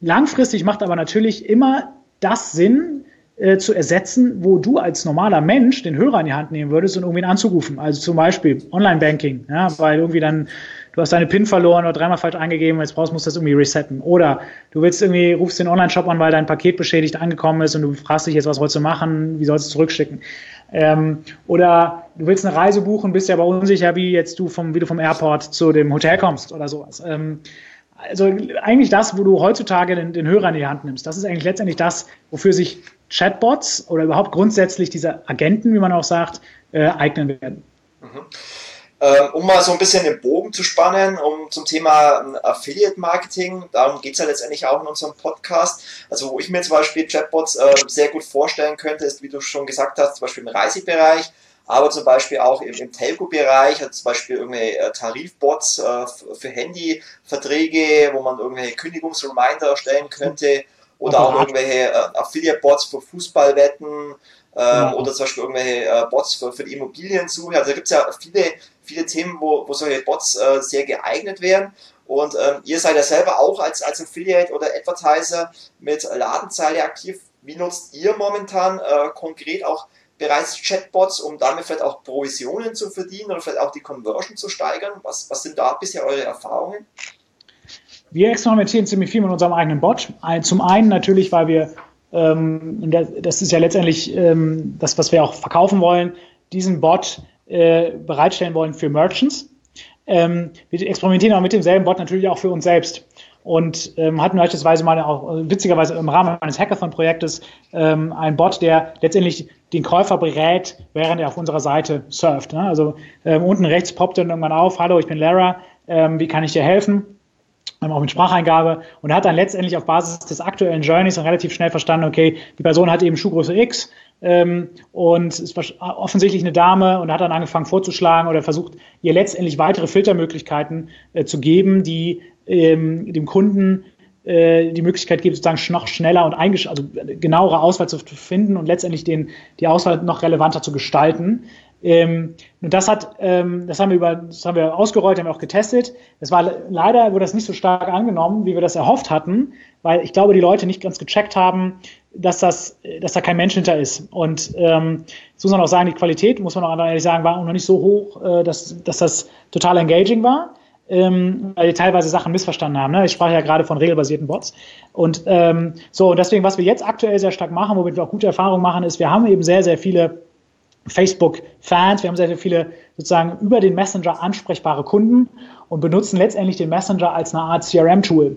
Langfristig macht aber natürlich immer das Sinn, äh, zu ersetzen, wo du als normaler Mensch den Hörer in die Hand nehmen würdest und irgendwie anzurufen. Also zum Beispiel Online-Banking, ja, weil irgendwie dann du hast deine PIN verloren oder dreimal falsch eingegeben, jetzt brauchst, du das irgendwie resetten. Oder du willst irgendwie, rufst den Online-Shop an, weil dein Paket beschädigt angekommen ist und du fragst dich jetzt, was wolltest du machen, wie sollst du es zurückschicken. Ähm, oder du willst eine Reise buchen, bist ja aber unsicher, wie jetzt du vom, wie du vom Airport zu dem Hotel kommst oder sowas. Ähm, also eigentlich das, wo du heutzutage den, den, Hörer in die Hand nimmst. Das ist eigentlich letztendlich das, wofür sich Chatbots oder überhaupt grundsätzlich diese Agenten, wie man auch sagt, äh, eignen werden. Mhm. Ähm, um mal so ein bisschen den Bogen zu spannen, um zum Thema ähm, Affiliate Marketing, darum geht es ja letztendlich auch in unserem Podcast. Also wo ich mir zum Beispiel Chatbots äh, sehr gut vorstellen könnte, ist, wie du schon gesagt hast, zum Beispiel im Reisebereich aber zum Beispiel auch im, im Telco-Bereich, also zum Beispiel irgendwelche äh, Tarifbots äh, für Handyverträge, wo man irgendwelche Kündigungsreminder erstellen könnte oder auch irgendwelche äh, Affiliate-Bots für Fußballwetten ähm, oder zum Beispiel irgendwelche äh, Bots für, für die Immobiliensuche. Also da gibt es ja viele, viele Themen, wo, wo solche Bots äh, sehr geeignet wären. Und ähm, ihr seid ja selber auch als, als Affiliate oder Advertiser mit Ladenzeile aktiv. Wie nutzt ihr momentan äh, konkret auch bereits Chatbots, um damit vielleicht auch Provisionen zu verdienen oder vielleicht auch die Conversion zu steigern? Was, was sind da bisher eure Erfahrungen? Wir experimentieren ziemlich viel mit unserem eigenen Bot. Zum einen natürlich, weil wir, ähm, das ist ja letztendlich ähm, das, was wir auch verkaufen wollen, diesen Bot äh, bereitstellen wollen für Merchants. Ähm, wir experimentieren aber mit demselben Bot natürlich auch für uns selbst und ähm, hatten beispielsweise mal auch witzigerweise im Rahmen eines Hackathon-Projektes ähm, einen Bot, der letztendlich den Käufer berät, während er auf unserer Seite surft. Ne? Also ähm, unten rechts poppt dann irgendwann auf, hallo, ich bin Lara, ähm, wie kann ich dir helfen? Auch mit Spracheingabe und hat dann letztendlich auf Basis des aktuellen Journeys dann relativ schnell verstanden, okay, die Person hat eben Schuhgröße X ähm, und ist offensichtlich eine Dame und hat dann angefangen vorzuschlagen oder versucht, ihr letztendlich weitere Filtermöglichkeiten äh, zu geben, die ähm, dem Kunden äh, die Möglichkeit gibt, sozusagen noch schneller und also genauere Auswahl zu finden und letztendlich den, die Auswahl noch relevanter zu gestalten. Ähm, und das hat, ähm, das haben wir über, das haben wir ausgerollt, haben wir auch getestet. Das war leider wurde das nicht so stark angenommen, wie wir das erhofft hatten, weil ich glaube, die Leute nicht ganz gecheckt haben, dass das, dass da kein Mensch hinter ist. Und ähm, jetzt muss man auch sagen, die Qualität, muss man auch ehrlich sagen, war auch noch nicht so hoch, äh, dass, dass das total engaging war. Ähm, weil die teilweise Sachen missverstanden haben. Ne? Ich sprach ja gerade von regelbasierten Bots. Und ähm, so, und deswegen, was wir jetzt aktuell sehr stark machen, womit wir auch gute Erfahrungen machen, ist, wir haben eben sehr, sehr viele Facebook-Fans, wir haben sehr, sehr viele sozusagen über den Messenger ansprechbare Kunden und benutzen letztendlich den Messenger als eine Art CRM-Tool.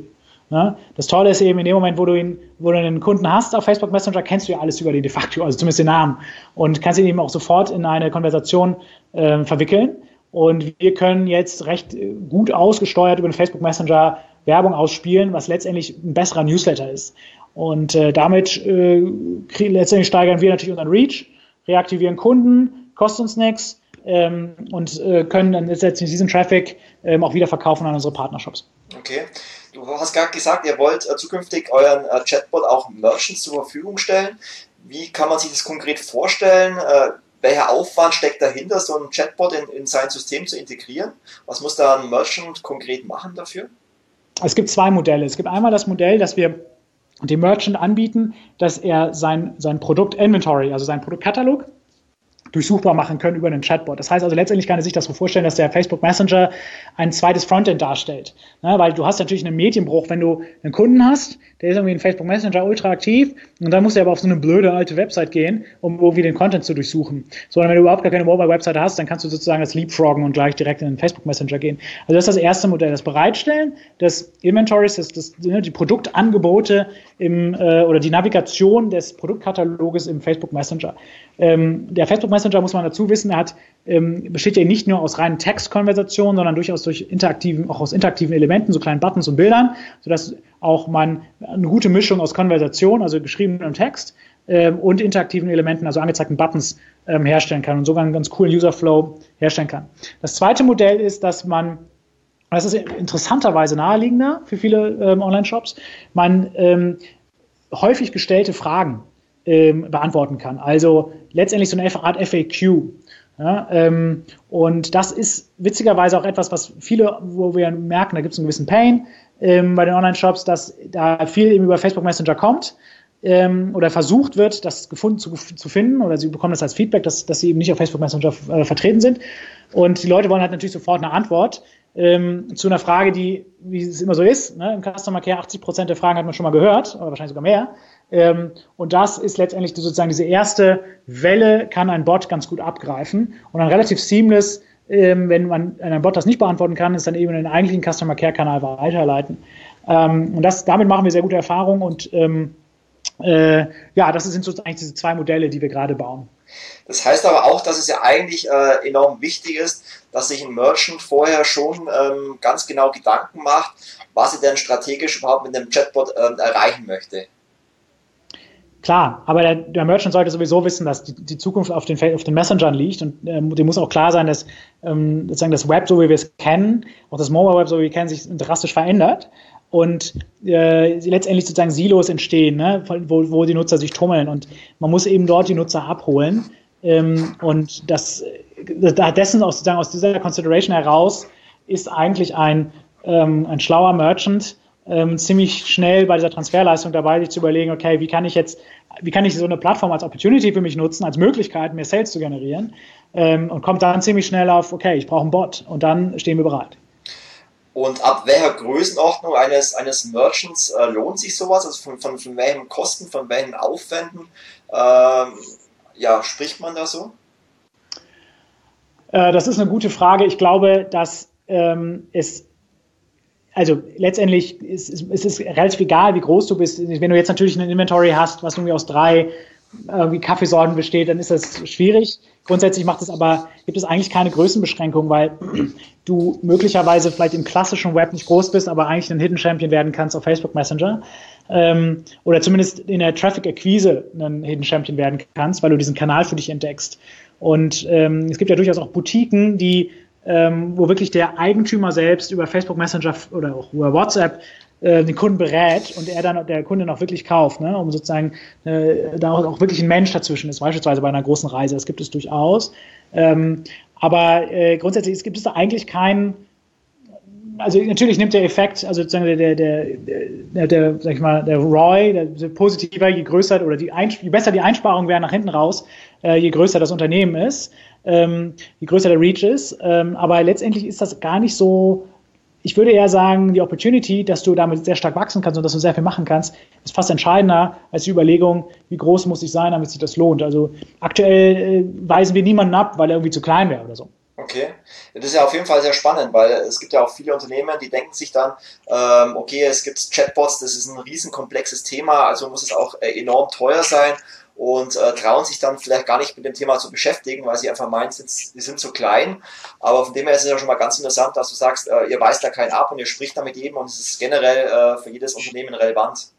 Ja, das Tolle ist eben in dem Moment, wo du ihn, wo du einen Kunden hast auf Facebook Messenger, kennst du ja alles über den de facto, also zumindest den Namen und kannst ihn eben auch sofort in eine Konversation äh, verwickeln. Und wir können jetzt recht gut ausgesteuert über den Facebook Messenger Werbung ausspielen, was letztendlich ein besserer Newsletter ist. Und äh, damit äh, letztendlich steigern wir natürlich unseren Reach reaktivieren Kunden, kostet uns nichts ähm, und äh, können dann letztendlich diesen Traffic ähm, auch wieder verkaufen an unsere Partnershops. Okay. Du hast gerade gesagt, ihr wollt äh, zukünftig euren äh, Chatbot auch Merchants zur Verfügung stellen. Wie kann man sich das konkret vorstellen? Äh, welcher Aufwand steckt dahinter, so einen Chatbot in, in sein System zu integrieren? Was muss da ein Merchant konkret machen dafür? Es gibt zwei Modelle. Es gibt einmal das Modell, dass wir dem Merchant anbieten, dass er sein, sein Produkt Inventory, also sein Produktkatalog, durchsuchbar machen können über einen Chatbot. Das heißt also letztendlich kann er sich das so vorstellen, dass der Facebook Messenger ein zweites Frontend darstellt. Ne, weil du hast natürlich einen Medienbruch, wenn du einen Kunden hast, der ist irgendwie in Facebook Messenger ultra aktiv und dann muss er aber auf so eine blöde alte Website gehen, um irgendwie den Content zu durchsuchen. Sondern wenn du überhaupt gar keine Mobile-Website hast, dann kannst du sozusagen das Leapfroggen und gleich direkt in den Facebook Messenger gehen. Also das ist das erste Modell, das Bereitstellen des Inventories, das, das, ne, die Produktangebote im, äh, oder die Navigation des Produktkataloges im Facebook Messenger. Ähm, der Facebook Messenger, muss man dazu wissen, er hat, ähm, besteht ja nicht nur aus reinen Textkonversationen, sondern durchaus durch interaktiven, auch aus interaktiven Elementen, so kleinen Buttons und Bildern, sodass auch man eine gute Mischung aus Konversation, also geschriebenem Text, ähm, und interaktiven Elementen, also angezeigten Buttons, ähm, herstellen kann und sogar einen ganz coolen Userflow herstellen kann. Das zweite Modell ist, dass man das ist interessanterweise naheliegender für viele ähm, Online-Shops, man ähm, häufig gestellte Fragen ähm, beantworten kann. Also letztendlich so eine Art FAQ. Ja, ähm, und das ist witzigerweise auch etwas, was viele, wo wir merken, da gibt es einen gewissen Pain ähm, bei den Online-Shops, dass da viel eben über Facebook Messenger kommt ähm, oder versucht wird, das gefunden zu, zu, finden oder sie bekommen das als Feedback, dass, dass sie eben nicht auf Facebook Messenger äh, vertreten sind. Und die Leute wollen halt natürlich sofort eine Antwort ähm, zu einer Frage, die, wie es immer so ist, ne, im Customer Care 80 Prozent der Fragen hat man schon mal gehört, oder wahrscheinlich sogar mehr. Ähm, und das ist letztendlich sozusagen diese erste Welle, kann ein Bot ganz gut abgreifen und dann relativ seamless, ähm, wenn man ein Bot das nicht beantworten kann, ist dann eben in den eigentlichen Customer Care Kanal weiterleiten. Ähm, und das, damit machen wir sehr gute Erfahrungen und ähm, äh, ja, das sind sozusagen diese zwei Modelle, die wir gerade bauen. Das heißt aber auch, dass es ja eigentlich äh, enorm wichtig ist, dass sich ein Merchant vorher schon ähm, ganz genau Gedanken macht, was er denn strategisch überhaupt mit dem Chatbot ähm, erreichen möchte. Klar, aber der, der, Merchant sollte sowieso wissen, dass die, die Zukunft auf den, auf den Messengern liegt und ähm, dem muss auch klar sein, dass ähm, sozusagen das Web, so wie wir es kennen, auch das Mobile Web, so wie wir es kennen, sich drastisch verändert und äh, letztendlich sozusagen Silos entstehen, ne, wo, wo die Nutzer sich tummeln. Und man muss eben dort die Nutzer abholen. Ähm, und das, da dessen aus, sozusagen aus dieser Consideration heraus ist eigentlich ein, ähm, ein schlauer Merchant ähm, ziemlich schnell bei dieser Transferleistung dabei, sich zu überlegen, okay, wie kann ich jetzt, wie kann ich so eine Plattform als Opportunity für mich nutzen, als Möglichkeit, mehr Sales zu generieren ähm, und kommt dann ziemlich schnell auf, okay, ich brauche einen Bot. Und dann stehen wir bereit. Und ab welcher Größenordnung eines, eines Merchants äh, lohnt sich sowas? Also von, von, von welchen Kosten, von welchen Aufwänden ähm, ja, spricht man da so? Äh, das ist eine gute Frage. Ich glaube, dass ähm, es also letztendlich ist, ist, ist es relativ egal, wie groß du bist. Wenn du jetzt natürlich ein Inventory hast, was irgendwie aus drei äh, Kaffeesorten besteht, dann ist das schwierig. Grundsätzlich macht es aber, gibt es eigentlich keine Größenbeschränkung, weil du möglicherweise vielleicht im klassischen Web nicht groß bist, aber eigentlich ein Hidden Champion werden kannst auf Facebook Messenger. Ähm, oder zumindest in der Traffic-Akquise ein Hidden Champion werden kannst, weil du diesen Kanal für dich entdeckst. Und ähm, es gibt ja durchaus auch Boutiquen, die ähm, wo wirklich der Eigentümer selbst über Facebook Messenger oder auch über WhatsApp äh, den Kunden berät und er dann der Kunde noch wirklich kauft, ne, um sozusagen äh, da auch wirklich ein Mensch dazwischen ist, beispielsweise bei einer großen Reise. Das gibt es durchaus. Ähm, aber äh, grundsätzlich gibt es da eigentlich keinen also natürlich nimmt der Effekt, also sozusagen der, der, der, der, sag ich mal, der ROI, der, der positiver, je größer oder die je besser die Einsparungen werden nach hinten raus, äh, je größer das Unternehmen ist, ähm, je größer der Reach ist. Ähm, aber letztendlich ist das gar nicht so. Ich würde eher sagen, die Opportunity, dass du damit sehr stark wachsen kannst und dass du sehr viel machen kannst, ist fast entscheidender als die Überlegung, wie groß muss ich sein, damit sich das lohnt. Also aktuell äh, weisen wir niemanden ab, weil er irgendwie zu klein wäre oder so. Okay, das ist ja auf jeden Fall sehr spannend, weil es gibt ja auch viele Unternehmen, die denken sich dann, ähm, okay, es gibt Chatbots, das ist ein riesenkomplexes Thema, also muss es auch äh, enorm teuer sein und äh, trauen sich dann vielleicht gar nicht mit dem Thema zu beschäftigen, weil sie einfach meinen, sie sind zu klein. Aber von dem her ist es ja schon mal ganz interessant, dass du sagst, äh, ihr weist da keinen ab und ihr spricht da mit jedem und es ist generell äh, für jedes Unternehmen relevant.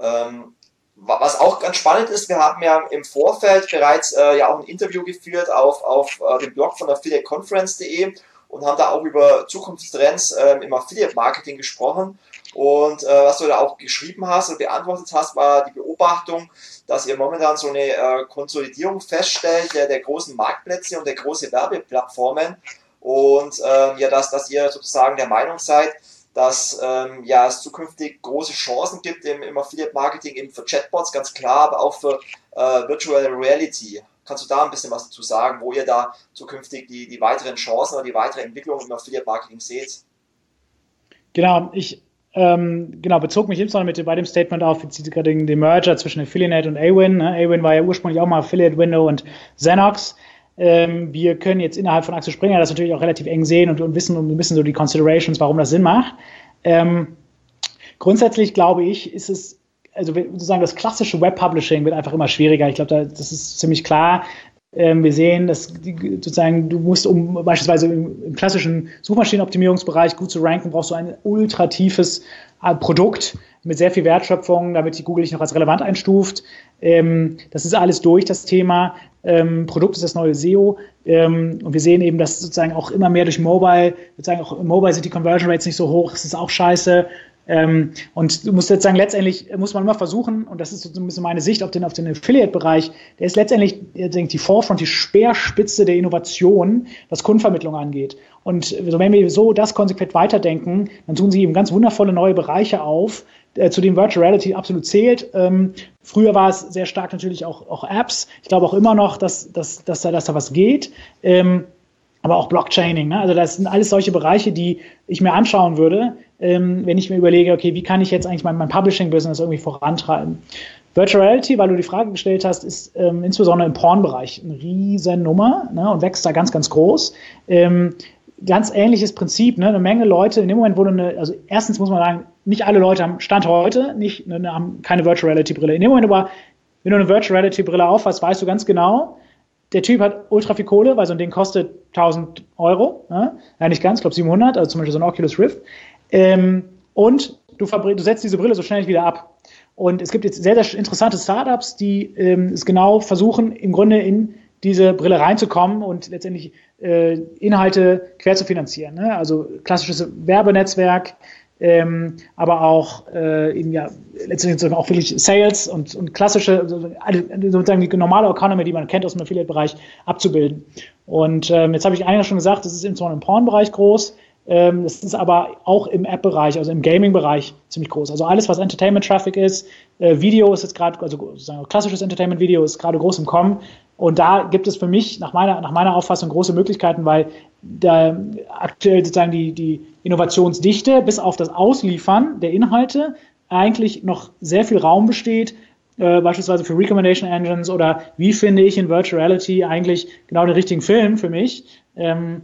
Ähm, was auch ganz spannend ist, wir haben ja im Vorfeld bereits äh, ja auch ein Interview geführt auf, auf äh, dem Blog von affiliateconference.de und haben da auch über Zukunftstrends äh, im Affiliate Marketing gesprochen. Und äh, was du da auch geschrieben hast und beantwortet hast, war die Beobachtung, dass ihr momentan so eine äh, Konsolidierung feststellt der, der großen Marktplätze und der großen Werbeplattformen und äh, ja, dass, dass ihr sozusagen der Meinung seid, dass ähm, ja, es zukünftig große Chancen gibt im, im Affiliate-Marketing, eben für Chatbots, ganz klar, aber auch für äh, Virtual Reality. Kannst du da ein bisschen was dazu sagen, wo ihr da zukünftig die, die weiteren Chancen oder die weitere Entwicklung im Affiliate-Marketing seht? Genau, ich ähm, genau, bezog mich insbesondere mit bei dem Statement auf, jetzt gerade den, den Merger zwischen Affiliate und Awin. Ne? Awin war ja ursprünglich auch mal Affiliate Window und Xenox. Ähm, wir können jetzt innerhalb von Axel Springer das natürlich auch relativ eng sehen und, und wissen und wissen so die Considerations, warum das Sinn macht. Ähm, grundsätzlich glaube ich, ist es also sozusagen das klassische Web Publishing wird einfach immer schwieriger. Ich glaube, da, das ist ziemlich klar. Ähm, wir sehen, dass sozusagen du musst, um beispielsweise im, klassischen Suchmaschinenoptimierungsbereich gut zu ranken, brauchst du ein ultra tiefes äh, Produkt mit sehr viel Wertschöpfung, damit die Google dich noch als relevant einstuft. Ähm, das ist alles durch, das Thema. Ähm, Produkt ist das neue SEO. Und wir sehen eben, dass sozusagen auch immer mehr durch Mobile, sozusagen auch im Mobile sind die Conversion Rates nicht so hoch, das ist auch scheiße. Ähm, und du musst jetzt sagen, letztendlich muss man immer versuchen, und das ist so ein bisschen meine Sicht auf den, auf den Affiliate-Bereich, der ist letztendlich die Forefront, die Speerspitze der Innovation, was Kundenvermittlung angeht. Und wenn wir so das konsequent weiterdenken, dann tun sie eben ganz wundervolle neue Bereiche auf, äh, zu dem Virtual Reality absolut zählt. Ähm, früher war es sehr stark natürlich auch, auch Apps. Ich glaube auch immer noch, dass, dass, dass, da, dass da was geht. Ähm, aber auch Blockchaining. Ne? Also das sind alles solche Bereiche, die ich mir anschauen würde, ähm, wenn ich mir überlege, okay, wie kann ich jetzt eigentlich mein, mein Publishing-Business irgendwie vorantreiben. Virtual Reality, weil du die Frage gestellt hast, ist ähm, insbesondere im Pornbereich eine riesen Nummer ne, und wächst da ganz, ganz groß. Ähm, ganz ähnliches Prinzip, ne? eine Menge Leute, in dem Moment, wo du eine, also erstens muss man sagen, nicht alle Leute haben Stand heute, nicht, ne, haben keine Virtual Reality Brille. In dem Moment aber, wenn du eine Virtual Reality Brille aufhast, weißt du ganz genau, der Typ hat ultra viel Kohle, weil so ein Ding kostet 1000 Euro, ne? ja nicht ganz, ich glaube 700, also zum Beispiel so ein Oculus Rift. Ähm, und du, du setzt diese Brille so schnell wieder ab. Und es gibt jetzt sehr, sehr interessante Startups, die ähm, es genau versuchen, im Grunde in diese Brille reinzukommen und letztendlich äh, Inhalte quer zu finanzieren. Ne? Also klassisches Werbenetzwerk, ähm, aber auch äh, eben, ja, letztendlich auch wirklich Sales und, und klassische, sozusagen die normale Economy, die man kennt aus dem Affiliate-Bereich, abzubilden. Und ähm, jetzt habe ich eigentlich schon gesagt, das ist insbesondere im Porn-Bereich groß. Ähm, das ist aber auch im App-Bereich, also im Gaming-Bereich ziemlich groß. Also alles, was Entertainment-Traffic ist, äh, Video ist jetzt gerade, also klassisches Entertainment-Video ist gerade groß im Kommen. Und da gibt es für mich nach meiner, nach meiner Auffassung große Möglichkeiten, weil da aktuell sozusagen die, die Innovationsdichte bis auf das Ausliefern der Inhalte eigentlich noch sehr viel Raum besteht, äh, beispielsweise für Recommendation Engines oder wie finde ich in Virtual Reality eigentlich genau den richtigen Film für mich. Ähm,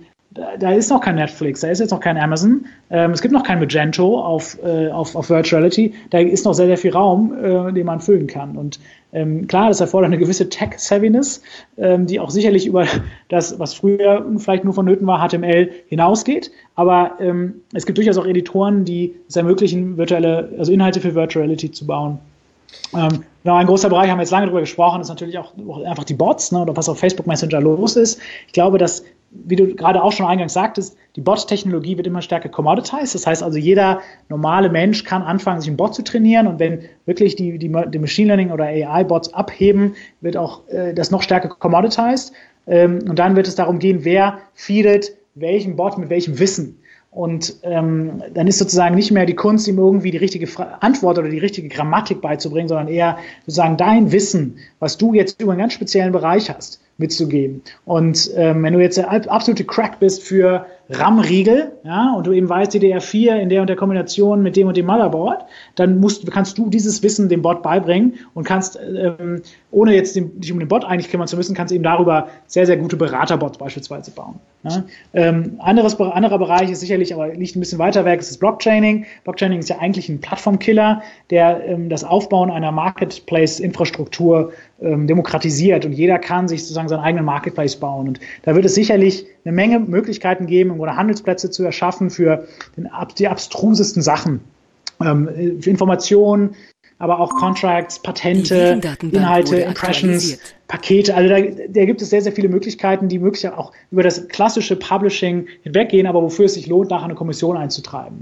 da, ist noch kein Netflix, da ist jetzt noch kein Amazon, ähm, es gibt noch kein Magento auf, äh, auf, auf Virtuality, da ist noch sehr, sehr viel Raum, äh, den man füllen kann. Und ähm, klar, das erfordert eine gewisse Tech-Savviness, ähm, die auch sicherlich über das, was früher vielleicht nur vonnöten war, HTML hinausgeht. Aber ähm, es gibt durchaus auch Editoren, die es ermöglichen, virtuelle, also Inhalte für Virtuality zu bauen. Ähm, genau, ein großer Bereich, haben wir jetzt lange darüber gesprochen, ist natürlich auch einfach die Bots, ne, oder was auf Facebook Messenger los ist. Ich glaube, dass wie du gerade auch schon eingangs sagtest, die Bot-Technologie wird immer stärker commoditized. Das heißt also, jeder normale Mensch kann anfangen, sich einen Bot zu trainieren. Und wenn wirklich die, die, die Machine Learning oder AI-Bots abheben, wird auch äh, das noch stärker commoditized. Ähm, und dann wird es darum gehen, wer feedet welchen Bot mit welchem Wissen. Und ähm, dann ist sozusagen nicht mehr die Kunst, ihm irgendwie die richtige Antwort oder die richtige Grammatik beizubringen, sondern eher sozusagen dein Wissen, was du jetzt über einen ganz speziellen Bereich hast mitzugeben. Und ähm, wenn du jetzt der absolute Crack bist für RAM-Riegel, ja, und du eben weißt, DDR4 in der und der Kombination mit dem und dem Motherboard, dann musst, kannst du dieses Wissen dem Bot beibringen und kannst, ähm, ohne jetzt den, dich um den Bot eigentlich kümmern zu müssen, kannst eben darüber sehr, sehr gute Beraterbots beispielsweise bauen. Ja. Ähm, anderes, anderer Bereich ist sicherlich, aber liegt ein bisschen weiter weg, ist das Blockchaining. Blockchaining ist ja eigentlich ein Plattformkiller, der ähm, das Aufbauen einer Marketplace-Infrastruktur ähm, demokratisiert und jeder kann sich sozusagen seinen eigenen Marketplace bauen. Und da wird es sicherlich eine Menge Möglichkeiten geben, oder Handelsplätze zu erschaffen für den, die abstrusesten Sachen. Ähm, für Informationen, aber auch Contracts, Patente, Inhalte, Impressions, Pakete. Also da, da, gibt es sehr, sehr viele Möglichkeiten, die möglich auch über das klassische Publishing hinweggehen, aber wofür es sich lohnt, nachher eine Kommission einzutreiben.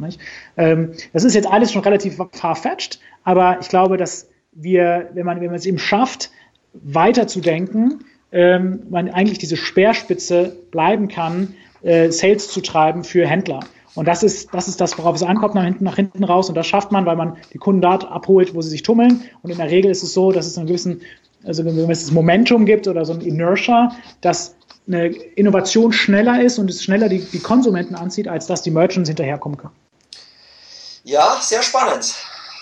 Ähm, das ist jetzt alles schon relativ far-fetched, aber ich glaube, dass wir, wenn man, wenn man es eben schafft, weiterzudenken, ähm, man eigentlich diese Speerspitze bleiben kann, äh, Sales zu treiben für Händler. Und das ist, das ist das, worauf es ankommt, nach hinten, nach hinten raus. Und das schafft man, weil man die Kunden dort abholt, wo sie sich tummeln. Und in der Regel ist es so, dass es einen gewissen, also ein gewisses Momentum gibt oder so ein Inertia, dass eine Innovation schneller ist und es schneller die, die Konsumenten anzieht, als dass die Merchants hinterherkommen können. Ja, sehr spannend.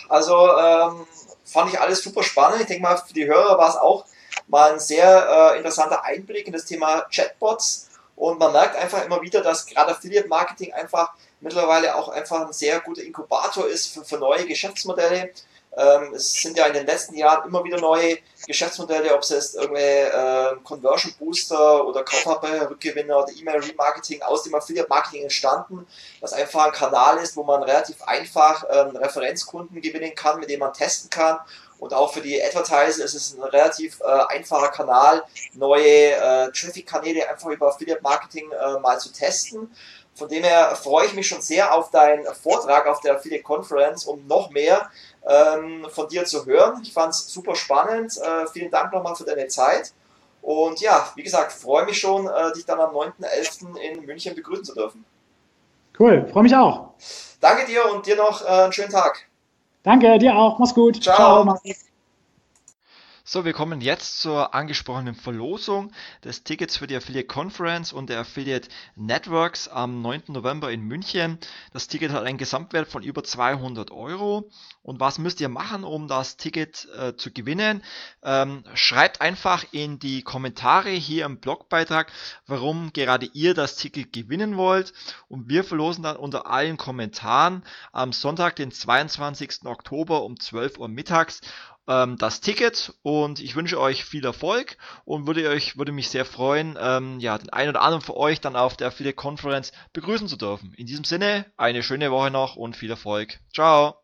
Also ähm, fand ich alles super spannend. Ich denke mal, für die Hörer war es auch mal ein sehr äh, interessanter Einblick in das Thema Chatbots. Und man merkt einfach immer wieder, dass gerade Affiliate Marketing einfach mittlerweile auch einfach ein sehr guter Inkubator ist für, für neue Geschäftsmodelle. Ähm, es sind ja in den letzten Jahren immer wieder neue Geschäftsmodelle, ob es jetzt irgendwelche äh, Conversion Booster oder Kaufhaberrückgewinner oder E-Mail Remarketing aus dem Affiliate Marketing entstanden, was einfach ein Kanal ist, wo man relativ einfach ähm, Referenzkunden gewinnen kann, mit dem man testen kann und auch für die Advertiser ist es ein relativ äh, einfacher Kanal, neue äh, Traffic-Kanäle einfach über Affiliate Marketing äh, mal zu testen. Von dem her freue ich mich schon sehr auf deinen Vortrag auf der Affiliate Conference, um noch mehr ähm, von dir zu hören. Ich fand es super spannend. Äh, vielen Dank nochmal für deine Zeit. Und ja, wie gesagt, freue mich schon, äh, dich dann am 9.11. in München begrüßen zu dürfen. Cool, freue mich auch. Danke dir und dir noch äh, einen schönen Tag. Danke, dir auch. Mach's gut. Ciao. Ciao so, wir kommen jetzt zur angesprochenen Verlosung des Tickets für die Affiliate Conference und der Affiliate Networks am 9. November in München. Das Ticket hat einen Gesamtwert von über 200 Euro. Und was müsst ihr machen, um das Ticket äh, zu gewinnen? Ähm, schreibt einfach in die Kommentare hier im Blogbeitrag, warum gerade ihr das Ticket gewinnen wollt. Und wir verlosen dann unter allen Kommentaren am Sonntag, den 22. Oktober um 12 Uhr mittags ähm, das Ticket und ich wünsche euch viel Erfolg und würde euch würde mich sehr freuen, ähm, ja, den einen oder anderen für euch dann auf der Affiliate Conference begrüßen zu dürfen. In diesem Sinne, eine schöne Woche noch und viel Erfolg. Ciao.